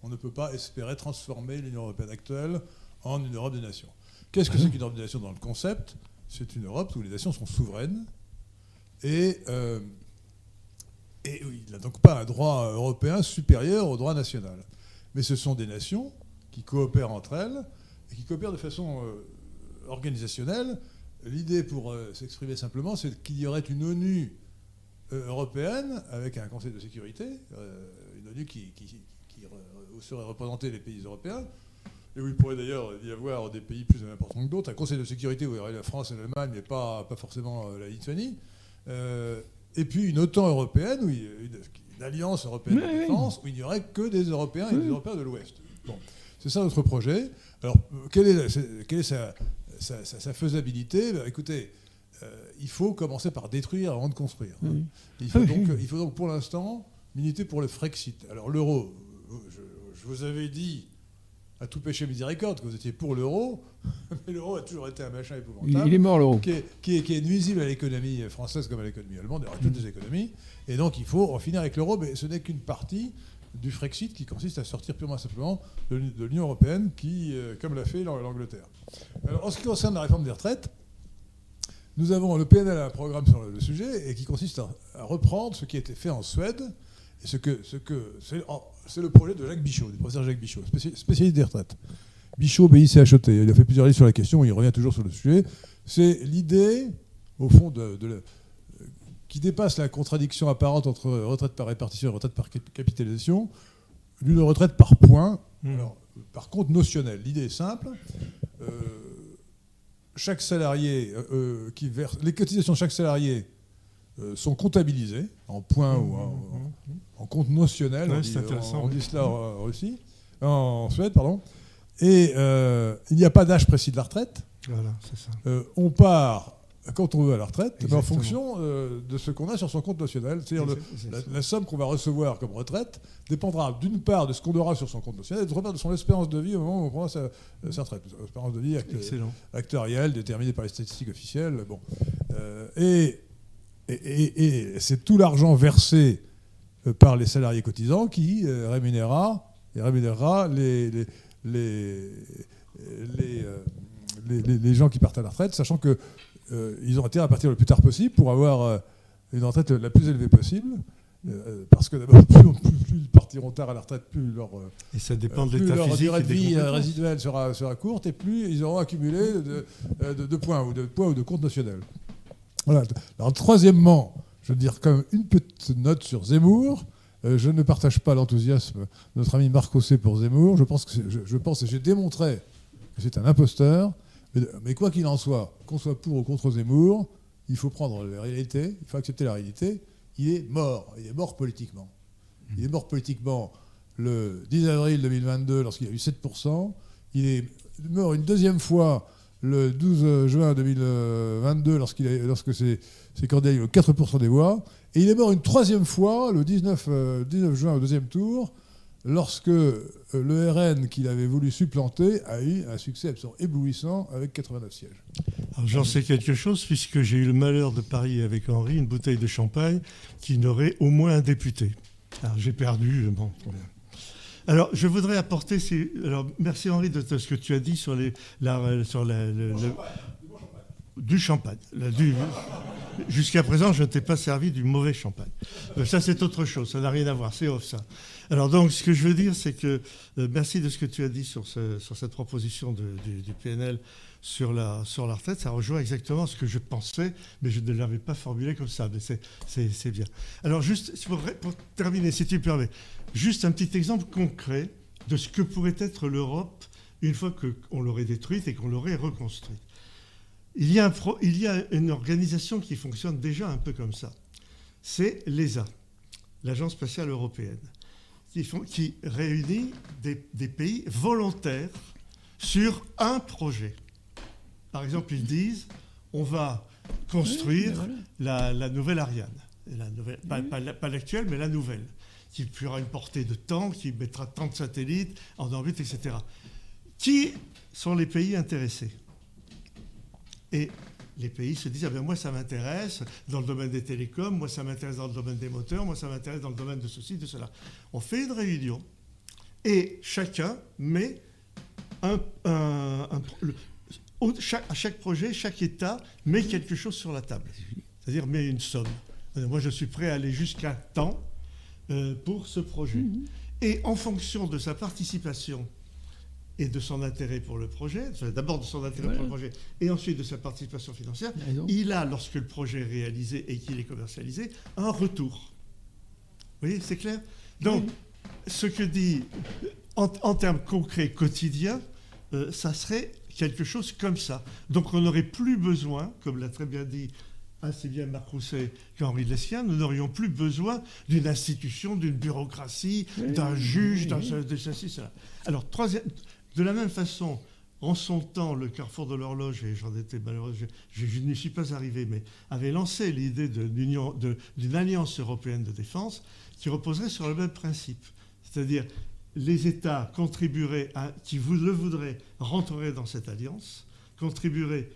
On ne peut pas espérer transformer l'Union européenne actuelle en une Europe des nations. Qu'est-ce que c'est qu'une Europe des nations dans le concept? C'est une Europe où les nations sont souveraines et, euh, et il n'a donc pas un droit européen supérieur au droit national. Mais ce sont des nations qui coopèrent entre elles et qui coopèrent de façon euh, organisationnelle. L'idée, pour euh, s'exprimer simplement, c'est qu'il y aurait une ONU européenne avec un Conseil de sécurité, une ONU qui, où seraient représentés les pays européens, et où il pourrait d'ailleurs y avoir des pays plus importants que d'autres, un Conseil de sécurité où il y aurait la France et l'Allemagne, mais pas, pas forcément euh, la Lituanie, euh, et puis une OTAN européenne, où une, alliance européenne de défense, où il n'y aurait que des Européens et des Européens de l'Ouest. Bon, c'est ça notre projet. Alors, quelle est, quelle est sa, sa, faisabilité? Ben, Écoutez, euh, il faut commencer par détruire avant de construire. Il, faut donc, il faut donc pour l'instant militer pour le Frexit. Alors l'euro, vous avez dit à tout péché miséricorde que vous étiez pour l'euro, (laughs) mais l'euro a toujours été un machin épouvantable. Il est mort l'euro. Qui, qui, est nuisible à l'économie française comme à l'économie allemande, et à toutes les économies. Et donc il faut en finir avec l'euro, mais ce n'est qu'une partie du Frexit qui consiste à sortir purement simplement de, l'Union européenne, qui, euh, comme l'a fait l'Angleterre. en ce qui concerne la réforme des retraites, nous avons le PNL a un programme sur le, sujet et qui consiste à, reprendre ce qui a été fait en Suède et ce que, ce que c'est le projet de Jacques Bichot, du professeur Jacques Bichot, spécialiste des retraites. Bichot, BICHET, il a fait plusieurs livres sur la question, il revient toujours sur le sujet. C'est l'idée, au fond, de, qui dépasse la contradiction apparente entre retraite par répartition et retraite par capitalisation, d'une retraite par point, mmh. par contre notionnel. L'idée est simple. Euh, chaque salarié euh, euh, qui verse les cotisations de chaque salarié sont comptabilisées en points ou en, mmh, mmh, en compte notionnel, on, dit, cela en Russie, en Suède, pardon. Et euh, il n'y a pas d'âge précis de la retraite. Voilà, c'est ça. Euh, on part quand on veut à la retraite, mais en fonction euh, de ce qu'on a sur son compte notionnel. C'est-à-dire la, somme qu'on va recevoir comme retraite dépendra d'une part de ce qu'on aura sur son compte notionnel et d'autre part de son espérance de vie au moment où on prend sa, retraite. Espérance de vie actuelle, déterminée par les statistiques officielles. Bon. et, et, et c'est tout l'argent versé par les salariés cotisants qui euh, rémunérera, et rémunérera les, les, les, euh, les, les, gens qui partent à la retraite, sachant qu'ils ils ont intérêt à partir le plus tard possible pour avoir une retraite la plus élevée possible. parce que d'abord, (laughs) plus, ils partiront tard à la retraite, plus leur, et ça dépend de l'état leur durée de vie résiduelle sera, sera courte, et plus ils auront accumulé de, de, points ou de points ou de comptes. Voilà. Alors, troisièmement, je veux dire comme une petite note sur Zemmour. Euh, je ne partage pas l'enthousiasme de notre ami Marc pour Zemmour. Je pense, que je, pense j'ai démontré que c'est un imposteur. Mais, quoi qu'il en soit, qu'on soit pour ou contre Zemmour, il faut prendre la réalité, il faut accepter la réalité. Il est mort. Il est mort politiquement. Il est mort politiquement le 10 avril 2022 lorsqu'il a eu 7%. Il est mort une deuxième fois le 12 juin 2022 lorsqu'il a, lorsque c'est c'est eu 4% des voix. Et il est mort une troisième fois, le 19, 19 euh, juin, au deuxième tour, lorsque euh, le RN qu'il avait voulu supplanter a eu un succès absolument éblouissant avec 89 sièges. Alors, J'en sais quelque chose puisque j'ai eu le malheur de parier avec Henri une bouteille de champagne qui n'aurait au moins un député. Alors j'ai perdu. euh, Bon, très bien. Alors je voudrais apporter. ces- Alors merci Henri de, ce que tu as dit sur les la- sur la- le- le- du champagne. Du- Jusqu'à présent, je ne t'ai pas servi du mauvais champagne. Euh, Ça, c'est autre chose. Ça n'a rien à voir. C'est off, ça. Alors, donc, ce que je veux dire, c'est que euh, merci de ce que tu as dit sur, ce- sur cette proposition de- du, du PNL sur la, sur la retraite. Ça rejoint exactement ce que je pensais, mais je ne l'avais pas formulé comme ça. Mais c'est- bien. Alors, juste pour, terminer, si tu me permets, juste un petit exemple concret de ce que pourrait être l'Europe une fois qu'on l'aurait détruite et qu'on l'aurait reconstruite. Il y, a un il y a une organisation qui fonctionne déjà un peu comme ça. C'est l'ESA, l'Agence spatiale européenne, qui, font- qui réunit des, des pays volontaires sur un projet. Par exemple, ils disent on va construire voilà. la, la nouvelle Ariane. La nouvelle, pas, pas la- pas l'actuelle, mais la nouvelle, qui aura une portée de temps, qui mettra tant de satellites en orbite, etc. Qui sont les pays intéressés? Et les pays se disent, ah ben moi ça m'intéresse dans le domaine des télécoms, moi ça m'intéresse dans le domaine des moteurs, moi ça m'intéresse dans le domaine de ceci, de cela. On fait une réunion et chacun met un, un- un- le- au- chaque- à chaque projet, chaque État met quelque chose sur la table, c'est-à-dire met une somme. Euh, Moi je suis prêt à aller jusqu'à temps euh, pour ce projet. Et en fonction de sa participation et de son intérêt pour le projet, enfin, d'abord de son intérêt Voilà. pour le projet, et ensuite de sa participation financière, Il a raison. il a, lorsque le projet est réalisé et qu'il est commercialisé, un retour. Vous voyez, c'est clair? Donc, ce que dit, en, en termes concrets, quotidiens, euh, ça serait quelque chose comme ça. Donc, on n'aurait plus besoin, comme l'a très bien dit assez bien Marc Rousset qu'Henri Lessien, nous n'aurions plus besoin d'une institution, d'une bureaucratie, Oui, d'un juge, oui, d'un oui. de ceci, cela. Alors, troisième, de la même façon, en son temps, le Carrefour de l'horloge, et j'en étais malheureux, je, je- je n'y suis pas arrivé, mais avait lancé l'idée d'une alliance européenne de défense qui reposerait sur le même principe. C'est-à-dire, les États contribueraient, à, qui vous le voudraient, rentreraient dans cette alliance, contribueraient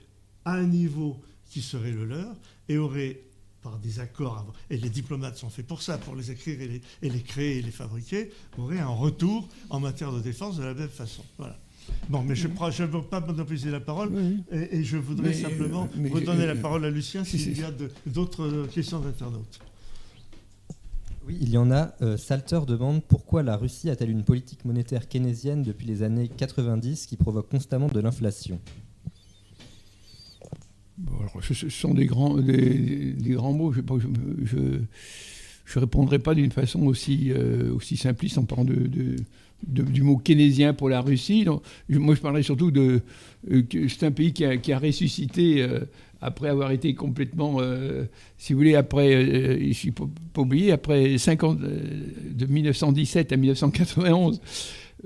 à un niveau qui serait le leur, et auraient, par des accords, et les diplomates sont faits pour ça, pour les écrire et les, et les créer et les fabriquer, auraient un retour en matière de défense de la même façon. Voilà. Bon, mais je ne veux pas monopoliser la parole, Oui. et, et je voudrais Mais, simplement euh, mais, redonner la euh, parole à Lucien si, s'il si. y a d'autres questions d'internautes. Oui, il y en a. Euh, Salter demande pourquoi la Russie a-t-elle une politique monétaire keynésienne depuis les années 90 qui provoque constamment de l'inflation? Ce, sont des grands, des, grands mots. Je ne je, je répondrai pas d'une façon aussi, euh, aussi simpliste en parlant de, du mot keynésien pour la Russie. Moi, je parlerai surtout de. euh, c'est un pays qui a, ressuscité après avoir été complètement. euh, si vous voulez, après. euh, je suis pas, pas oublié, après 50, euh, de 1917 à 1991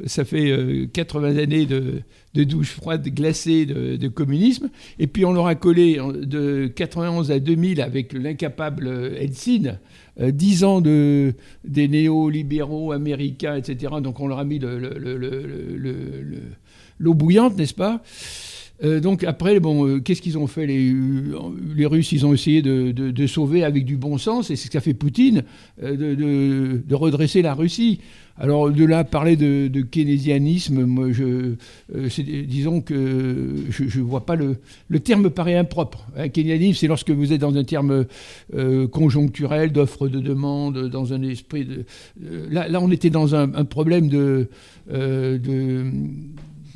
ça fait euh, 80 années de, de douche froide glacée de, communisme. Et puis on leur a collé de 91 à 2000 avec l'incapable euh, Helsinki, euh, 10 ans de, des néolibéraux américains, etc. Donc on leur a mis le- le- le- le- le- le- le- l'eau bouillante, n'est-ce pas? Euh, donc après, bon, euh, qu'est-ce qu'ils ont fait les, euh, les Russes, ils ont essayé de, de- sauver avec du bon sens, et c'est ce qu'a fait Poutine, de, de- redresser la Russie. Alors de là, parler de, keynésianisme, moi, je, disons que je ne vois pas le... Le terme me paraît impropre. Hein, keynésianisme, c'est lorsque vous êtes dans un terme conjoncturel, d'offre de demande, dans un esprit de... là, là, on était dans un problème de...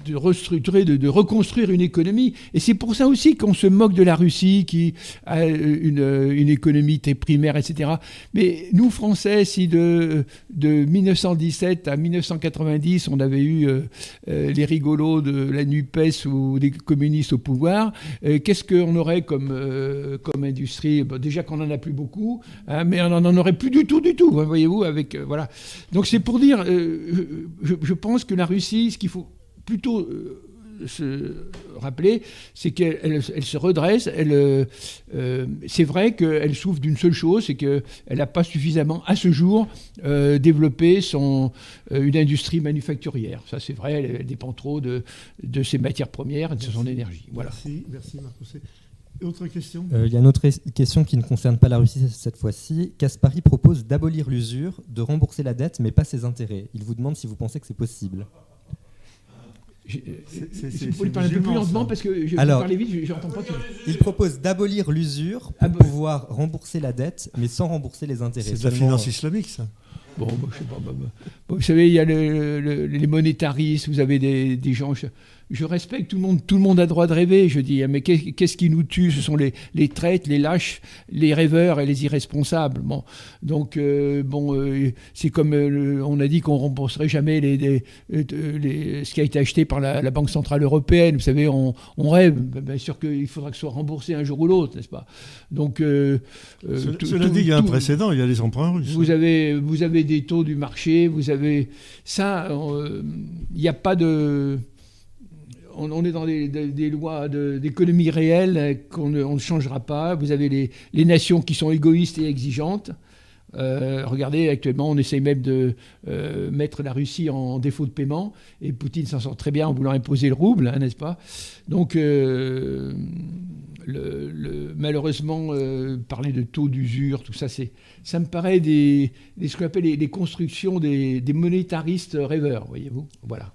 euh, de restructurer, de, reconstruire une économie. Et c'est pour ça aussi qu'on se moque de la Russie qui a une, une économie très primaire, etc. Mais nous, Français, si de, de 1917 à 1990, on avait eu euh, euh, les rigolos de la NUPES ou des communistes au pouvoir, euh, qu'est-ce qu'on aurait comme, euh, comme industrie? Bon, Déjà qu'on n'en a plus beaucoup, hein, mais on n'en aurait plus du tout, du tout, hein, voyez-vous. Avec, euh, voilà. Donc c'est pour dire, euh, je, je pense que la Russie, ce qu'il faut plutôt euh, se rappeler, c'est qu'elle elle se redresse. Elle, euh, euh, c'est vrai qu'elle souffre d'une seule chose, c'est qu'elle n'a pas suffisamment, à ce jour, euh, développé son, une industrie manufacturière. Ça, c'est vrai, elle, dépend trop de, de ses matières premières et de son énergie. Voilà. Merci, merci Marc Autre question? Il y a une autre question qui ne concerne pas la Russie cette fois-ci. Kaspari propose d'abolir l'usure, de rembourser la dette, mais pas ses intérêts. Il vous demande si vous pensez que c'est possible. Vous pouvez parler un peu plus lentement parce que je Alors, parler vite, j'entends pas tout. Il propose d'abolir l'usure pour pouvoir rembourser la dette, mais sans rembourser les intérêts. C'est de la finance islamique, ça. Bon, bah, je sais pas. Bah, bah. vous savez, il y a les monétaristes, vous avez des, des gens je respecte tout le monde, tout le monde a droit de rêver. Je dis, mais qu'est-ce qui nous tue? Ce sont les, les traites, les lâches, les rêveurs et les irresponsables. Bon, donc euh, bon, euh, c'est comme euh, on a dit qu'on rembourserait jamais les, ce qui a été acheté par la, Banque centrale européenne. Vous savez, on, rêve. Bien sûr qu'il faudra que ce soit remboursé un jour ou l'autre, n'est-ce pas? Donc, cela dit, il y a un précédent. Il y a les emprunts russes. Vous avez, vous avez des taux du marché. Vous avez ça. Il n'y a pas de on, est dans des, lois d'économie réelle qu'on ne, changera pas. Vous avez les, nations qui sont égoïstes et exigeantes. Euh, regardez, actuellement, on essaye même de euh, mettre la Russie en défaut de paiement, et Poutine s'en sort très bien en voulant imposer le rouble, hein, n'est-ce pas? Donc, euh, malheureusement, parler de taux d'usure, tout ça, ça me paraît des, ce qu'on appelle les, constructions des, des monétaristes rêveurs, voyez-vous? Voilà.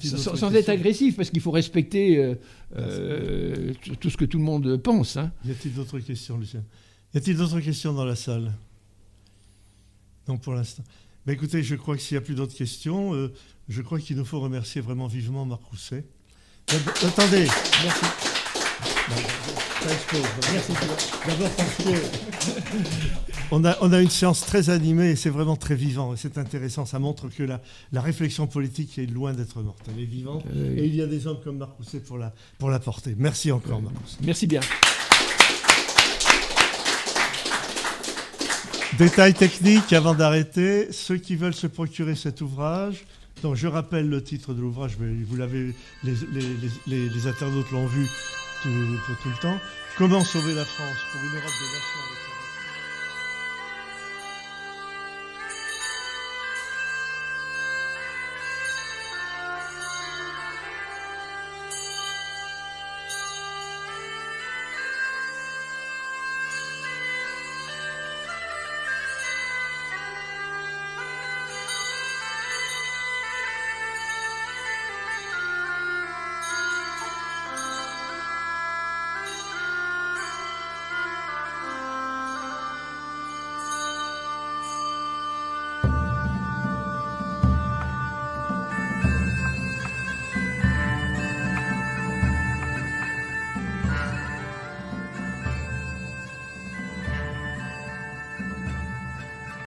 Sans, être agressif, parce qu'il faut respecter euh, euh, tout ce que tout le monde pense. Hein. Y a-t-il d'autres questions, Lucien? Y a-t-il d'autres questions dans la salle? Non, pour l'instant. Mais écoutez, je crois que s'il n'y a plus d'autres questions, euh, je crois qu'il nous faut remercier vraiment vivement Marc Rousset. Attendez, merci. Merci. D'abord parce que on a, on a, une séance très animée et c'est vraiment très vivant et c'est intéressant. Ça montre que la, la, réflexion politique est loin d'être morte. Elle est vivante euh, et il y a des hommes comme Marc Rousset pour la, pour la porter. Merci encore, Marc Merci bien. Détail technique avant d'arrêter. Ceux qui veulent se procurer cet ouvrage, donc je rappelle le titre de l'ouvrage, mais vous l'avez, les, les, les, internautes l'ont vu tout, tout, le temps. Comment sauver la France pour une Europe de nations